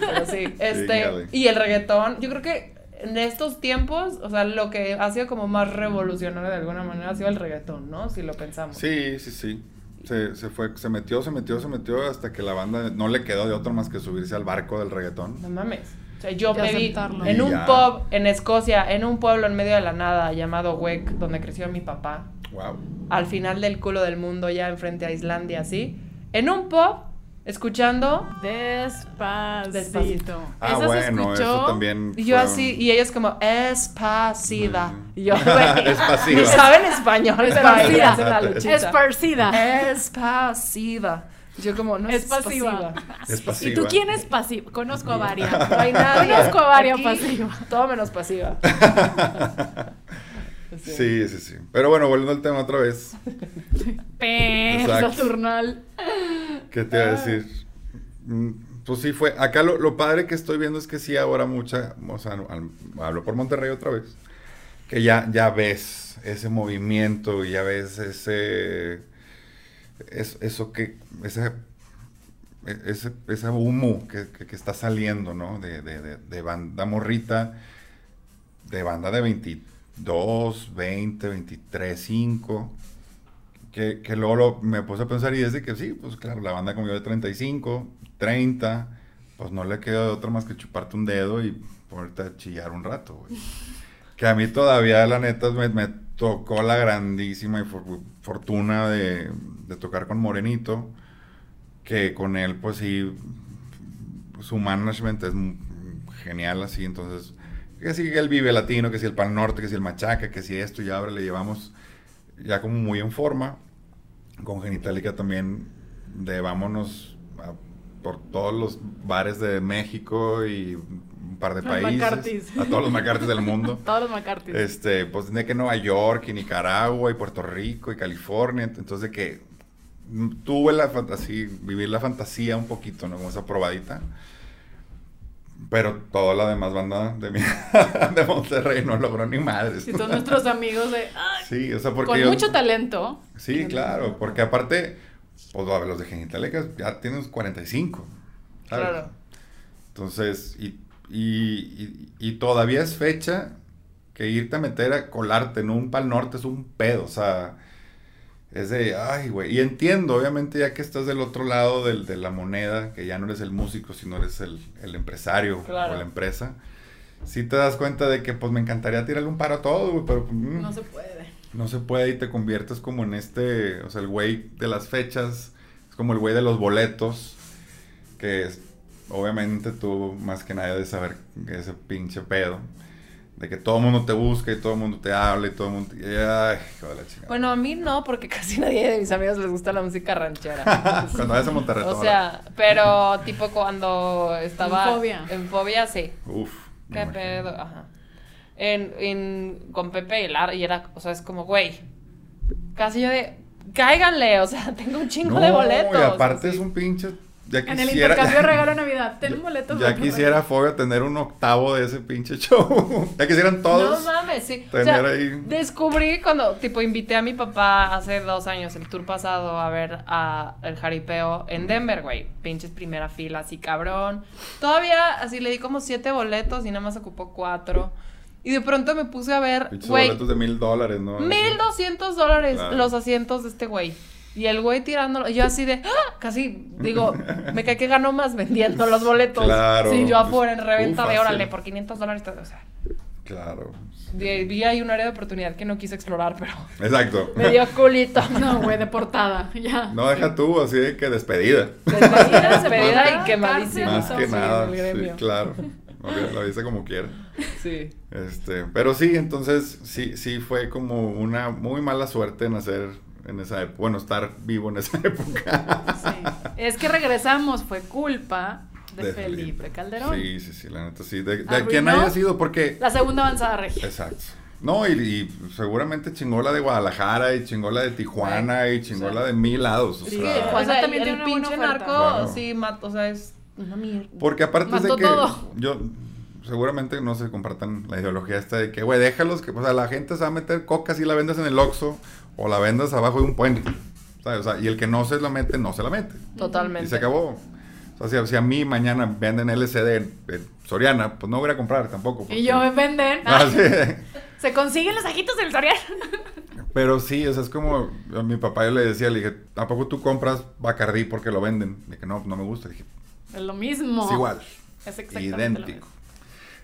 Speaker 2: Pero sí, este, y el reggaetón, yo creo que en estos tiempos, o sea, lo que ha sido como más revolucionario de alguna manera ha sido el reggaetón, ¿no? Si lo pensamos.
Speaker 4: Sí, sí, sí. Se, se fue, se metió, se metió, se metió hasta que la banda no le quedó de otro más que subirse al barco del reggaetón.
Speaker 2: No mames. O sea, yo
Speaker 1: Ya
Speaker 2: me vi en un
Speaker 4: ya.
Speaker 2: pub en Escocia, en un pueblo en medio de la nada llamado Wek, donde creció mi papá,
Speaker 4: Wow.
Speaker 2: al final del culo del mundo, ya enfrente a Islandia, así, en un pub, escuchando
Speaker 1: Despacito.
Speaker 2: Despacito.
Speaker 4: Ah,
Speaker 1: se
Speaker 4: bueno,
Speaker 1: escuchó.
Speaker 4: eso también.
Speaker 2: Y yo
Speaker 4: fue
Speaker 2: así, y ellos como, espacida.
Speaker 4: Mm.
Speaker 2: Y yo, güey, ni saben español, pero ahí
Speaker 1: Esparcida.
Speaker 2: hacen la luchita.
Speaker 1: Esparcida.
Speaker 2: Espasiva. Yo como, no es,
Speaker 1: Es pasiva.
Speaker 2: pasiva.
Speaker 4: Es
Speaker 1: ¿Y
Speaker 4: pasiva.
Speaker 1: tú quién es pasivo? Conozco a varias.
Speaker 2: No hay nadie.
Speaker 1: Conozco a varias pasivas.
Speaker 2: Todo menos pasiva.
Speaker 4: Sí, sí, sí. Pero bueno, volviendo al tema otra vez.
Speaker 1: Saturnal.
Speaker 4: ¿Qué te iba a decir? Mm, Pues sí fue. Acá lo, lo padre que estoy viendo es que sí ahora mucha, o sea, hablo por Monterrey otra vez, que ya, ya ves ese movimiento y ya ves ese, es- eso que, ese, e- ese, ese humo que, que- que está saliendo, ¿no? De, de, de, de banda morrita, de banda de 22, 20, 23, 5 que, que luego me puse a pensar y es que sí, pues claro, la banda como yo de 35, 30, pues no le queda de otra más que chuparte un dedo y ponerte a chillar un rato. Que a mí todavía, la neta, me, tocó la grandísima fortuna de, de tocar con Morenito, que con él, pues sí, su management es genial así, entonces, que si el Vive Latino, que si el Pal Norte, que si el Machaca, que si esto, y ahora le llevamos ya como muy en forma. Con Genitalica también de vámonos a- por todos los bares de México y un par de
Speaker 1: Los
Speaker 4: países. A todos los McCarthy's del mundo.
Speaker 1: Todos los McCarthy.
Speaker 4: Este, pues de que Nueva York y Nicaragua y Puerto Rico y California, entonces de que mm, tuve la fantasía, vivir la fantasía un poquito, ¿no? Como esa probadita. Pero toda la demás banda de, mi- de Monterrey no logró ni madres.
Speaker 1: Y todos nuestros amigos de. ay,
Speaker 4: Sí, o sea, porque
Speaker 1: con
Speaker 4: yo-
Speaker 1: mucho talento.
Speaker 4: Sí, claro, porque aparte, pues a ver, los de Genitalecas ya tienen 45. ¿sabes?
Speaker 2: Claro.
Speaker 4: Entonces, y, y, y- y todavía es fecha que irte a meter a colarte en un pal norte es un pedo, o sea, es de, ay, güey. Y entiendo, obviamente, ya que estás del otro lado del- de la moneda, que ya no eres el músico, sino eres el, el empresario
Speaker 2: Claro.
Speaker 4: o la empresa, sí te das cuenta de que, pues, me encantaría tirarle un paro a todo, güey, pero... mm,
Speaker 1: No se puede.
Speaker 4: no se puede y te conviertes como en este, o sea, el güey de las fechas, es como el güey de los boletos, que es, obviamente tú más que nadie de saber ese pinche pedo, de que todo el mundo te busca y todo el mundo te habla y todo el mundo, te- ay, hijo de la chingada.
Speaker 2: Bueno, a mí no, porque casi nadie de mis amigos les gusta la música ranchera.
Speaker 4: Cuando vayas a Monterrey,
Speaker 2: o sea, pero tipo cuando estaba
Speaker 1: En Fobia.
Speaker 2: en fobia, sí.
Speaker 4: uf,
Speaker 2: ¿Qué pedo? Ajá. En, en, con Pepe y Lara, y era, o sea, es como, güey, casi yo de, cáiganle, o sea, tengo un chingo
Speaker 4: No,
Speaker 2: de boletos.
Speaker 4: y aparte
Speaker 2: así.
Speaker 4: es un pinche, ya
Speaker 1: En el
Speaker 4: quisiera,
Speaker 1: intercambio de regalo Navidad. Ten un boleto.
Speaker 4: ya
Speaker 1: para-
Speaker 4: quisiera Fobia tener un octavo de ese pinche show, ya quisieran todos.
Speaker 2: No mames, sí. O
Speaker 4: tener
Speaker 2: sea,
Speaker 4: ahí-
Speaker 2: descubrí cuando, tipo, invité a mi papá hace dos años, el tour pasado, a ver a el jaripeo en Denver, güey. Pinches primera fila, así cabrón. Todavía, así le di como siete boletos y nada más ocupó cuatro. Y de pronto me puse a ver,
Speaker 4: Pinches boletos de mil dólares, ¿no?
Speaker 2: mil doscientos dólares los asientos de este güey. Y el güey tirándolo, yo así de, ¡ah! casi, digo, me cae que ganó más vendiendo los boletos.
Speaker 4: Claro.
Speaker 2: Sí, yo afuera en reventa de órale por 500 dólares, o sea.
Speaker 4: Claro.
Speaker 2: Vi, vi ahí un área de oportunidad que no quise explorar, pero
Speaker 4: Exacto.
Speaker 2: me dio culito.
Speaker 1: No, güey, de portada. Ya.
Speaker 4: No, deja tú, así de que despedida.
Speaker 2: Despedida, despedida y quemadísima.
Speaker 4: Más que nada.
Speaker 2: en
Speaker 4: Sí, claro. Lo- Lo dice como quiera.
Speaker 2: Sí.
Speaker 4: Este, pero sí, entonces sí, sí fue como una muy mala suerte nacer en esa época. Bueno, estar vivo en esa época.
Speaker 1: Sí. Es que regresamos, fue culpa de, Felipe Calderón.
Speaker 4: Sí, sí, sí, la neta sí. De, de quien haya sido, porque.
Speaker 1: La segunda avanzada regia.
Speaker 4: Exacto. No, y, y seguramente chingó la de Guadalajara, y chingó la de Tijuana, y chingó la de mil lados. o
Speaker 1: Sí,
Speaker 4: sea,
Speaker 1: Tijuana
Speaker 2: o sea,
Speaker 1: también
Speaker 2: el,
Speaker 1: tiene
Speaker 2: el
Speaker 1: una buena
Speaker 2: pinche
Speaker 1: oferta.
Speaker 2: narco,
Speaker 4: Claro.
Speaker 2: sí, mat- o sea, es una mierda.
Speaker 4: Porque aparte
Speaker 1: Mató
Speaker 4: de que
Speaker 1: todo.
Speaker 4: yo seguramente no se compartan la ideología esta de que, güey, déjalos que, o sea, la gente se va a meter coca si la vendes en el Oxxo o la vendas abajo de un puente. ¿sabes? O sea, y el que no se la mete, no se la mete.
Speaker 2: Totalmente.
Speaker 4: Y se acabó. O sea, si, si a mí mañana venden LCD en, en Soriana, pues no voy a comprar tampoco. porque-
Speaker 1: Y yo me venden.
Speaker 4: Ah, sí.
Speaker 1: Se consiguen los ajitos del Soriano.
Speaker 4: Pero sí, o sea, es como a mi papá yo le decía, le dije, ¿a poco tú compras Bacardí porque lo venden? Le dije, no, no me gusta. Le dije,
Speaker 1: Es lo mismo.
Speaker 4: es igual.
Speaker 1: Es exactamente lo
Speaker 4: idéntico.
Speaker 1: mismo.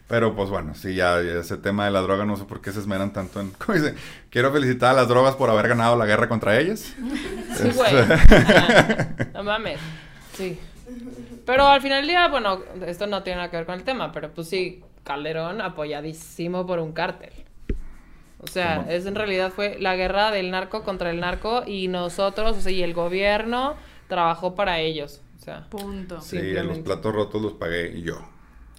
Speaker 4: Pero pues bueno, sí, ya ese tema de la droga no sé por qué se esmeran tanto en... ¿Cómo dice? Quiero felicitar a las drogas por haber ganado la guerra contra ellas.
Speaker 2: Sí, güey.
Speaker 4: Este,
Speaker 2: Ajá. No mames. Sí. Pero al final del día, bueno, esto no tiene nada que ver con el tema, pero pues sí, Calderón apoyadísimo por un cártel. O sea,
Speaker 4: ¿Cómo?
Speaker 2: es en realidad fue la guerra del narco contra el narco y nosotros, o sea, y el gobierno trabajó para ellos. O sea,
Speaker 1: Punto.
Speaker 4: Sí, los platos rotos los pagué yo.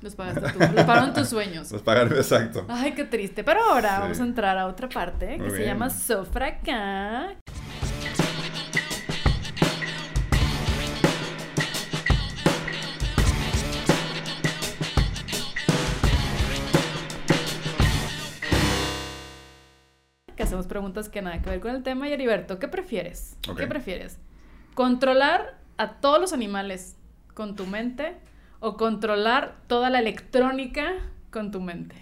Speaker 1: Los pagaste tú. Los pagaron tus sueños.
Speaker 4: Los pagaron exacto.
Speaker 1: Ay, qué triste. Pero ahora
Speaker 4: Sí.
Speaker 1: vamos a entrar a otra parte que
Speaker 4: Muy
Speaker 1: se
Speaker 4: bien.
Speaker 1: llama Sofraca. Que hacemos preguntas que nada que ver con el tema. Y Heriberto, ¿qué prefieres? ¿Qué prefieres? ¿Controlar a todos los animales con tu mente o controlar toda la electrónica con tu mente?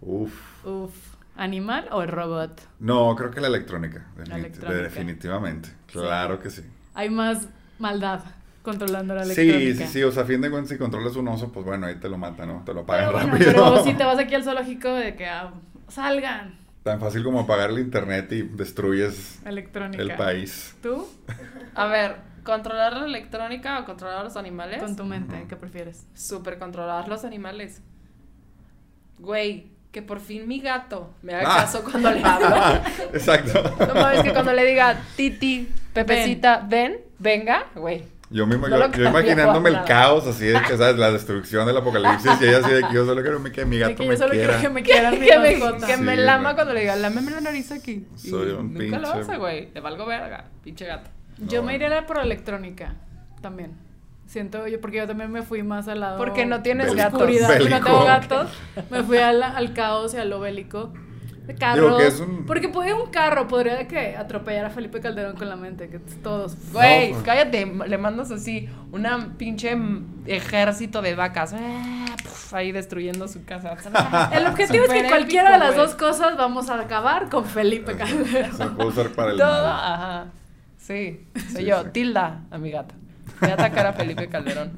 Speaker 4: Uf.
Speaker 1: Uf, ¿animal o el robot?
Speaker 4: No, creo que la electrónica.
Speaker 1: La electrónica.
Speaker 4: Definitivamente. Claro que sí.
Speaker 1: Hay más maldad controlando la
Speaker 4: Sí,
Speaker 1: electrónica.
Speaker 4: sí, sí. O sea, a fin de cuentas, si controlas un oso, pues bueno, ahí te lo mata, ¿no? Te lo pagan
Speaker 1: bueno,
Speaker 4: rápido.
Speaker 1: pero si te vas aquí al zoológico de que ah, salgan
Speaker 4: Tan fácil como apagar el internet y destruyes
Speaker 1: electrónica.
Speaker 4: el país.
Speaker 1: ¿Tú?
Speaker 2: A ver, ¿controlar la electrónica o controlar los animales?
Speaker 1: Con tu mente, ¿qué prefieres?
Speaker 2: Super controlar los animales. Güey, que por fin mi gato me haga
Speaker 4: Ah.
Speaker 2: caso cuando le hablo.
Speaker 4: Exacto.
Speaker 2: No mames, que cuando le diga Titi, Pepecita, ven, venga, güey.
Speaker 4: Yo, mismo,
Speaker 2: No
Speaker 4: yo,
Speaker 2: lo
Speaker 4: yo imaginándome el caos así de que, ¿sabes? La destrucción del apocalipsis y ella así de que yo solo quiero que mi gato
Speaker 1: que yo
Speaker 4: me
Speaker 1: solo
Speaker 4: quiera.
Speaker 1: quiero que me quieran mi
Speaker 2: que me, que me
Speaker 4: Sí,
Speaker 2: lama
Speaker 4: güey.
Speaker 2: cuando le diga, lámeme la nariz aquí. Y
Speaker 4: Soy un
Speaker 2: nunca lo
Speaker 4: pinche-
Speaker 2: hace, güey. Le valgo verga, pinche gato.
Speaker 1: Yo
Speaker 4: No.
Speaker 1: me iría por electrónica también. Siento yo, porque yo también me fui más al lado.
Speaker 2: Porque no tienes
Speaker 4: gatos.
Speaker 1: no tengo gatos. Me fui al, al caos y a lo bélico. De carros.
Speaker 4: Digo que es un-
Speaker 1: Porque puede un carro, podría que atropellar a Felipe Calderón con la mente, que todos.
Speaker 2: Güey,
Speaker 4: pues.
Speaker 2: cállate, le mandas así una pinche ejército de vacas. ah, puf, ahí destruyendo su casa.
Speaker 1: El objetivo es que
Speaker 2: Súper
Speaker 1: cualquiera de
Speaker 2: épico,
Speaker 1: las
Speaker 2: güey.
Speaker 1: dos cosas vamos a acabar con Felipe Calderón.
Speaker 4: Se puede usar para el
Speaker 2: Todo,
Speaker 4: mal.
Speaker 2: ajá. Sí, soy
Speaker 4: Sí,
Speaker 2: yo,
Speaker 4: sí.
Speaker 2: Tilda, a mi gata. Voy a atacar a Felipe Calderón.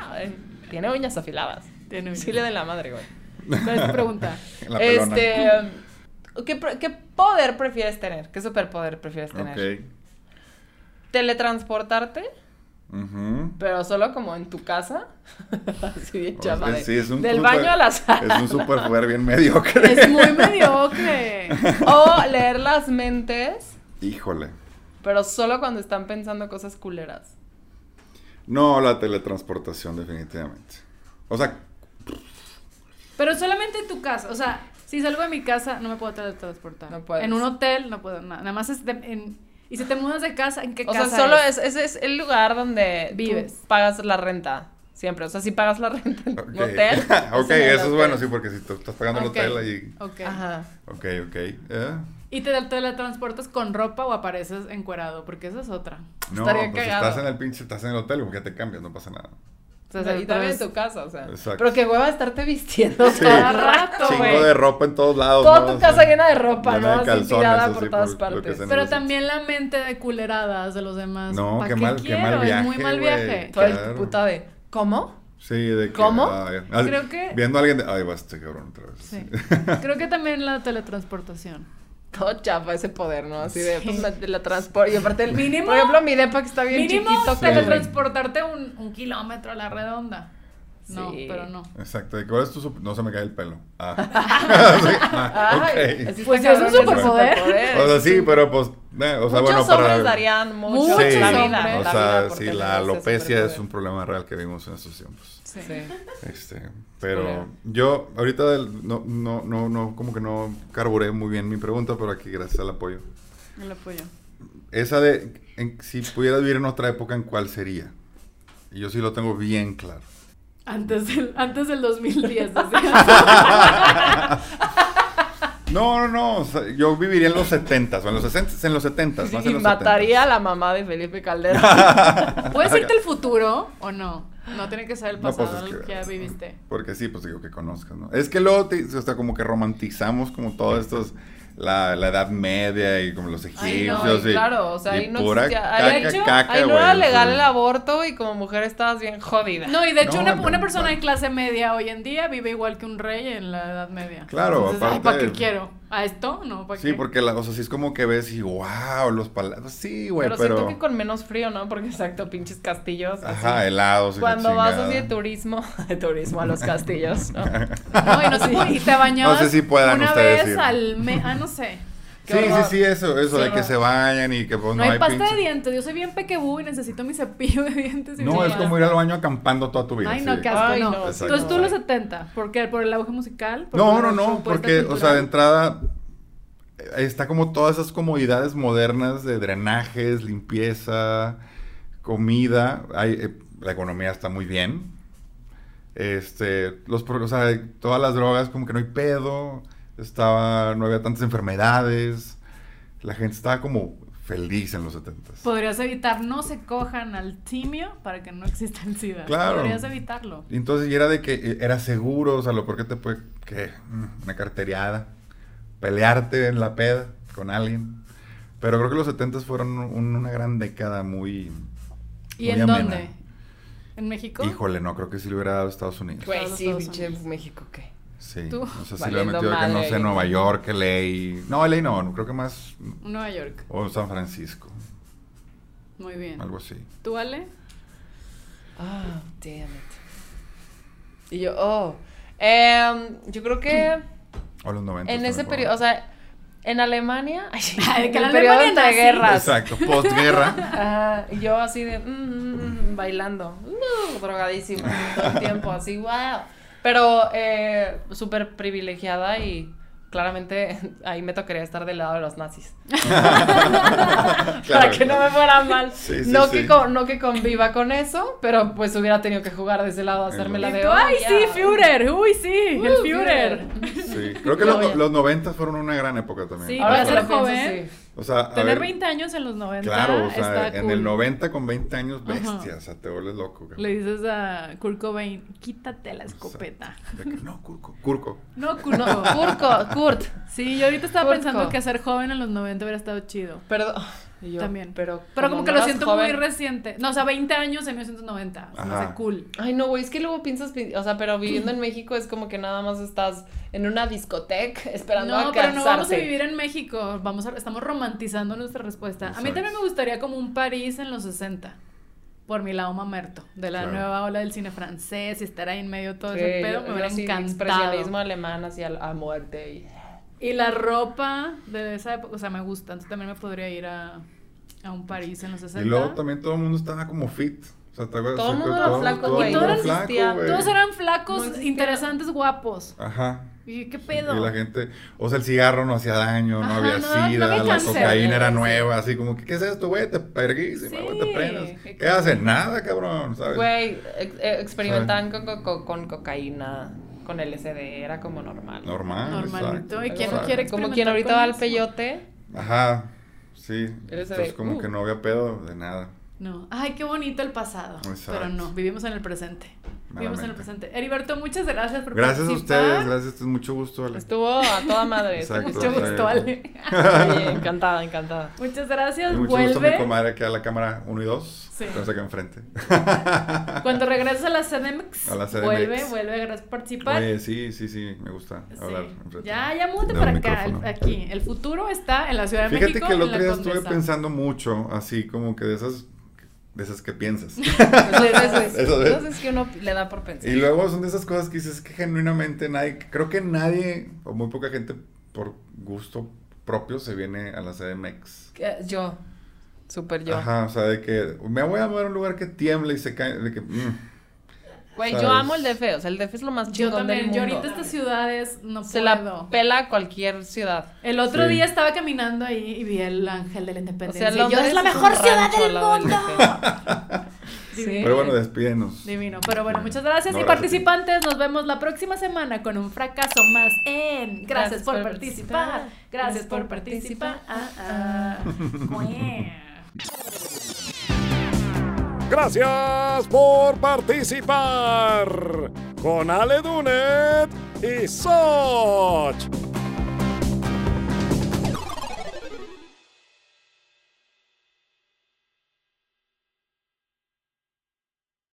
Speaker 2: Tiene uñas afiladas.
Speaker 1: Tiene
Speaker 2: Sí le den la madre, güey.
Speaker 1: ¿Cuál es tu pregunta?
Speaker 4: La.
Speaker 2: Este, ¿qué, poder prefieres tener? ¿Qué superpoder prefieres tener?
Speaker 4: Ok.
Speaker 2: ¿Teletransportarte? Pero solo como en tu casa. Así bien chapa. de-
Speaker 4: sí, es un
Speaker 2: del
Speaker 4: super-
Speaker 2: baño a la sala.
Speaker 4: Es un superpoder bien mediocre.
Speaker 1: Es muy mediocre.
Speaker 2: O leer las mentes,
Speaker 4: Híjole.
Speaker 2: Pero solo cuando están pensando cosas culeras.
Speaker 4: No, la teletransportación, definitivamente. O sea,
Speaker 1: Pero solamente en tu casa. O sea, si salgo de mi casa, no me puedo teletransportar.
Speaker 2: No puedes.
Speaker 1: En un hotel, no puedo. Nada, nada más es de- en- Y si te mudas de casa, ¿en qué
Speaker 2: O
Speaker 1: casa
Speaker 2: sea, solo
Speaker 1: es?
Speaker 2: es, ese es el lugar donde tú
Speaker 1: Vives.
Speaker 2: pagas la renta. Siempre. O sea, si pagas la renta en
Speaker 4: ok.
Speaker 2: un hotel.
Speaker 4: ok, eso es bueno, sí, porque si tú estás pagando
Speaker 1: Ok,
Speaker 4: el hotel ahí.
Speaker 1: ok.
Speaker 2: Ajá.
Speaker 4: Ok, ok. eh.
Speaker 1: ¿Y te teletransportas con ropa o apareces encuerado? Porque esa es otra.
Speaker 4: No,
Speaker 2: Estaría
Speaker 4: pues
Speaker 2: cagado.
Speaker 4: estás en el pinche, estás en el hotel, porque te cambias, no pasa nada.
Speaker 2: O sea, y también en tu casa, o sea.
Speaker 4: Exacto.
Speaker 2: Pero qué hueva estarte vistiendo
Speaker 4: Sí.
Speaker 2: todo el rato,
Speaker 4: Chingo
Speaker 2: güey.
Speaker 4: de ropa en todos lados.
Speaker 2: Toda
Speaker 4: ¿no?
Speaker 2: tu
Speaker 4: O sea,
Speaker 2: casa llena de ropa,
Speaker 4: llena
Speaker 2: ¿no?
Speaker 4: de
Speaker 2: Así tirada por todas
Speaker 4: por que
Speaker 2: partes.
Speaker 1: Pero también la mente de culeradas de los demás.
Speaker 4: No,
Speaker 1: ¿Pa'
Speaker 4: qué
Speaker 1: qué
Speaker 4: mal- qué
Speaker 1: quiero?
Speaker 4: mal
Speaker 1: Es muy
Speaker 4: viaje,
Speaker 1: mal viaje.
Speaker 2: Todo el
Speaker 4: Claro.
Speaker 2: puta de, ¿cómo?
Speaker 4: Sí, de que.
Speaker 2: ¿Cómo?
Speaker 4: ay,
Speaker 1: Creo que-
Speaker 4: Viendo a alguien de. Ay, va este cabrón otra vez.
Speaker 1: Sí. Creo que también la teletransportación.
Speaker 2: Todo chafa ese poder, ¿no? Así de,
Speaker 1: Sí.
Speaker 2: pues, la transporte. Y aparte, el,
Speaker 1: Mínimo-
Speaker 2: por ejemplo, mi depa que está bien
Speaker 1: Mínimo
Speaker 2: chiquito. que-
Speaker 1: teletransportarte un, un kilómetro a la redonda. No,
Speaker 2: Sí.
Speaker 1: pero no.
Speaker 4: Exacto. ¿de ¿Cuál es tu sup- No se me cae el pelo. Ah. Sí, ah,
Speaker 2: Ay,
Speaker 1: Pues es un
Speaker 2: ese
Speaker 1: superpoder.
Speaker 4: O sea, sí, pero pues, eh, o sea,
Speaker 2: Muchos
Speaker 4: bueno, para...
Speaker 2: hombres darían mucho
Speaker 1: Muchos
Speaker 2: la vida. la
Speaker 4: O
Speaker 2: vida
Speaker 4: sea,
Speaker 2: por
Speaker 4: sí,
Speaker 2: tener
Speaker 4: la alopecia es un problema real que vimos en estos tiempos.
Speaker 1: Sí.
Speaker 2: Sí.
Speaker 4: Este, pero yo ahorita del- no, no, no, no, como que no carburé muy bien mi pregunta, pero aquí gracias al apoyo.
Speaker 1: El apoyo.
Speaker 4: Esa de, en- si pudiera vivir en otra época, ¿en cuál sería? Y yo sí lo tengo bien claro.
Speaker 1: Antes del, antes del 2010. o sea.
Speaker 4: No, no, no, o sea, yo viviría en los 70 o en los 60 en los 70 más en
Speaker 2: Y
Speaker 4: los
Speaker 2: mataría
Speaker 4: 70s.
Speaker 2: a la mamá de Felipe Calderón.
Speaker 1: ¿Puedes irte al futuro o no? No tiene que ser el
Speaker 4: No, pues,
Speaker 1: pasado
Speaker 4: es
Speaker 1: el
Speaker 4: que-
Speaker 1: que ya viviste.
Speaker 4: Porque sí, pues digo que conozcas, ¿no? Es que luego, te, o sea, como que romantizamos como todos estos, la, la Edad Media y como los
Speaker 2: Ay,
Speaker 4: egipcios.
Speaker 2: no, y claro, o sea,
Speaker 4: y
Speaker 2: ahí no
Speaker 4: pura
Speaker 2: existía-
Speaker 4: caca,
Speaker 2: ahí, de hecho,
Speaker 4: caca,
Speaker 2: ahí no
Speaker 4: güey,
Speaker 2: era
Speaker 4: sí.
Speaker 2: legal el aborto y como mujer estabas bien jodida.
Speaker 1: No, y de hecho
Speaker 4: No,
Speaker 1: una,
Speaker 4: no,
Speaker 1: una persona
Speaker 4: no.
Speaker 1: de clase media hoy en día vive igual que un rey en la Edad Media.
Speaker 4: Claro,
Speaker 1: Entonces, ay,
Speaker 4: aparte-
Speaker 1: ¿para qué quiero? ¿A esto? No, ¿para
Speaker 4: Sí,
Speaker 1: qué?
Speaker 4: porque, la, o sea, sí es como que ves y wow, los palacios. Sí, güey,
Speaker 2: pero,
Speaker 4: pero.
Speaker 2: siento que con menos frío, ¿no? Porque exacto, pinches castillos. así.
Speaker 4: Ajá, helados. y
Speaker 2: Cuando vas así de turismo, de turismo a los castillos, ¿no?
Speaker 1: No, y, no sé, y te bañabas
Speaker 4: No sé si puedan
Speaker 1: una
Speaker 4: ustedes
Speaker 1: vez
Speaker 4: ir.
Speaker 1: al mes. Ah, no sé.
Speaker 4: Sí, sí, sí, eso, eso
Speaker 2: Sí,
Speaker 4: de que
Speaker 2: no.
Speaker 4: se bañan y que pues
Speaker 1: No, hay, pasta
Speaker 4: pinche-
Speaker 1: de dientes. Yo soy bien pequebú y necesito mi cepillo de dientes. y
Speaker 4: No, es como ir al baño acampando toda tu vida.
Speaker 1: Ay,
Speaker 4: sí.
Speaker 1: no, qué asco,
Speaker 2: Ay,
Speaker 1: no. Entonces tú los 70. ¿Por qué? ¿Por el auge musical? ¿Por
Speaker 4: No,
Speaker 1: la
Speaker 4: no, no, porque, o sea, de entrada eh, está como todas esas comodidades modernas de drenajes, limpieza, comida. Hay, eh, la economía está muy bien. Este, los, o sea, todas las drogas como que no hay pedo. Estaba, no había tantas enfermedades. La gente estaba como feliz en los 70
Speaker 1: Podrías evitar no se cojan al simio para que no exista el SIDA.
Speaker 4: Claro.
Speaker 1: Podrías evitarlo.
Speaker 4: Y entonces, y era de que eh, era seguro, o sea, lo peor que te puede, que mm, una carteriada, pelearte en la peda con alguien. Pero creo que los 70 fueron un- una gran década muy...
Speaker 1: ¿Y
Speaker 4: muy
Speaker 1: en
Speaker 4: amena.
Speaker 1: dónde? ¿En México?
Speaker 4: Híjole, no, creo que sí lo hubiera dado Estados Unidos.
Speaker 2: Güey, sí,
Speaker 1: Estados Unidos.
Speaker 2: México, ¿qué?
Speaker 4: Sí,
Speaker 1: Tú.
Speaker 4: no sé si
Speaker 2: Valiendo
Speaker 4: he metido que no sé. Nueva York, LA... No, LA no, no, creo que más...
Speaker 1: Nueva York.
Speaker 4: O San Francisco,
Speaker 1: Muy bien.
Speaker 4: algo así.
Speaker 1: ¿Tú, Ale?
Speaker 2: Ah, damn it. Y yo, oh. Em, yo creo que
Speaker 4: O los 90.
Speaker 2: en ese periodo, o sea, en Alemania, ay,
Speaker 1: Ay, que
Speaker 2: el
Speaker 1: la
Speaker 2: periodo
Speaker 1: Alemania
Speaker 2: entre guerras.
Speaker 4: Exacto, postguerra.
Speaker 2: Y yo así de, mm, mm, mm, bailando, uh, drogadísima, todo el tiempo, así, wow. Pero eh, súper privilegiada y claramente ahí me tocaría estar del lado de los nazis. Para
Speaker 4: Claro,
Speaker 2: que no me fuera mal.
Speaker 4: Sí, sí,
Speaker 2: no,
Speaker 4: sí.
Speaker 2: Que co- no que conviva con eso, pero pues hubiera tenido que jugar de ese lado, hacerme la de,
Speaker 1: tú,
Speaker 2: oh,
Speaker 1: ¡Ay,
Speaker 2: ya".
Speaker 1: sí, Führer! ¡Uy, sí! ¡El Führer!
Speaker 4: Sí, creo que los, los 90 fueron una gran época también.
Speaker 1: Sí,
Speaker 2: Ahora
Speaker 1: ser joven,
Speaker 2: sí.
Speaker 4: O sea,
Speaker 1: Tener
Speaker 4: ver,
Speaker 1: 20 años en los 90
Speaker 4: Claro, o sea,
Speaker 1: está
Speaker 4: en
Speaker 1: cool.
Speaker 4: el 90 con 20 años,
Speaker 1: Ajá.
Speaker 4: bestia, o sea, te vuelves loco. cabrón.
Speaker 1: Le dices a Kurt Cobain, quítate la escopeta.
Speaker 4: De que, no, Curco. Curco.
Speaker 1: No, Kurt.
Speaker 2: No, Kurko, Kurt.
Speaker 1: Sí, yo ahorita estaba
Speaker 2: Kurt
Speaker 1: pensando que ser joven en los 90 hubiera estado chido.
Speaker 2: Perdón. Y yo,
Speaker 1: También.
Speaker 2: Pero,
Speaker 1: Pero como que
Speaker 2: no
Speaker 1: lo siento
Speaker 2: joven-
Speaker 1: muy reciente. No, o sea, 20 años en 1990. Se me
Speaker 4: Ajá.
Speaker 1: hace cool.
Speaker 2: Ay, no, güey, es que luego piensas, pi- o sea, pero viviendo en México es como que nada más estás en una discoteca esperando
Speaker 1: No,
Speaker 2: a
Speaker 1: pero
Speaker 2: casarse.
Speaker 1: no vamos a vivir en México. Vamos a, estamos romantizando nuestra respuesta. A mí también me gustaría como un París en los 60. Por mi lado mamerto. De la
Speaker 4: Claro.
Speaker 1: nueva ola del cine francés y estar ahí en medio de todo
Speaker 2: Sí,
Speaker 1: ese pedo. Me hubiera encantado.
Speaker 2: expresionismo alemán hacia a muerte y...
Speaker 1: Y la ropa de esa época, o sea, me gusta. Entonces también me podría ir a, a un París en los 60.
Speaker 4: Y luego también todo el mundo estaba como fit. O sea, ¿te acuerdas?
Speaker 2: Todo el
Speaker 4: Sí,
Speaker 2: mundo era flaco,
Speaker 4: todo
Speaker 2: güey,
Speaker 1: no
Speaker 4: era flaco.
Speaker 1: Todos eran
Speaker 2: No
Speaker 1: flacos,
Speaker 2: existía.
Speaker 1: interesantes, guapos.
Speaker 4: Ajá.
Speaker 1: Y qué pedo.
Speaker 4: Y la gente, o sea, el cigarro no hacía daño, no
Speaker 1: Ajá,
Speaker 4: había
Speaker 1: no, no
Speaker 4: sida,
Speaker 1: había
Speaker 4: la
Speaker 1: cáncer.
Speaker 4: cocaína era
Speaker 2: Sí.
Speaker 4: nueva, así como ¿qué es esto, güey? Te perguísima,
Speaker 1: Sí,
Speaker 4: güey, te prendas.
Speaker 1: qué
Speaker 4: ¿Qué haces? Nada, cabrón, ¿sabes?
Speaker 2: Güey, ex- eh, experimentaban con, co- co- con cocaína, con LSD, era como normal.
Speaker 4: Normal.
Speaker 1: Normalito.
Speaker 4: exacto,
Speaker 1: ¿Y quién no quiere
Speaker 2: Como quien ahorita va al peyote.
Speaker 4: Ajá, sí. Entonces como
Speaker 2: uh.
Speaker 4: que no había pedo de nada.
Speaker 1: No. Ay, qué bonito el pasado.
Speaker 4: Exacto.
Speaker 1: Pero no, vivimos en el presente. Vivimos en el presente. Heriberto, muchas gracias por
Speaker 4: Gracias a
Speaker 1: participar.
Speaker 4: ustedes, gracias, es mucho gusto, Ale.
Speaker 2: Estuvo a toda madre.
Speaker 4: Exacto.
Speaker 1: Mucho gusto, Ale.
Speaker 2: Oye, encantada, encantada.
Speaker 1: Muchas gracias.
Speaker 4: Y mucho gusto mi
Speaker 1: Vuelve.
Speaker 4: comadre aquí a la cámara 1 y 2.
Speaker 1: Sí.
Speaker 4: Entonces acá enfrente.
Speaker 1: Cuando regreses a la CDMX,
Speaker 4: A la CDMX.
Speaker 1: vuelve, vuelve, gracias por participar.
Speaker 4: Oye, sí, sí, sí, me gusta
Speaker 1: Sí.
Speaker 4: hablar enfrente.
Speaker 1: Ya, ya múdate
Speaker 4: de
Speaker 1: para acá, aquí. El futuro está en la Ciudad de
Speaker 4: Fíjate
Speaker 1: México.
Speaker 4: que el otro día estuve pensando mucho, así como que de esas de esas que piensas.
Speaker 2: Esas veces que uno le da por pensar.
Speaker 4: Y luego son de esas cosas que dices que genuinamente nadie, creo que nadie, o muy poca gente por gusto propio se viene a la CDMX.
Speaker 2: Yo, súper yo.
Speaker 4: Ajá, o sea, de que me voy a mover a un lugar que tiembla y se cae, de que... mm.
Speaker 2: Güey, yo amo el DF, o sea, el DF es lo más
Speaker 1: Yo
Speaker 2: chingón del
Speaker 1: también, yo ahorita estas ciudades no
Speaker 2: Se
Speaker 1: puedo.
Speaker 2: la pela cualquier ciudad.
Speaker 1: El otro
Speaker 4: Sí.
Speaker 1: día estaba caminando ahí y vi el ángel de la
Speaker 2: O
Speaker 1: independencia.
Speaker 2: sea,
Speaker 1: y yo, es la mejor ciudad del mundo.
Speaker 4: Pero bueno, despídenos.
Speaker 1: Divino. Pero bueno, muchas gracias.
Speaker 4: No,
Speaker 1: y
Speaker 4: gracias a
Speaker 1: participantes, nos vemos la próxima semana con un fracaso más en. Gracias, por, participar. Gracias por participar. Ah, ah.
Speaker 5: Gracias por participar con Ale Dunet y Soch.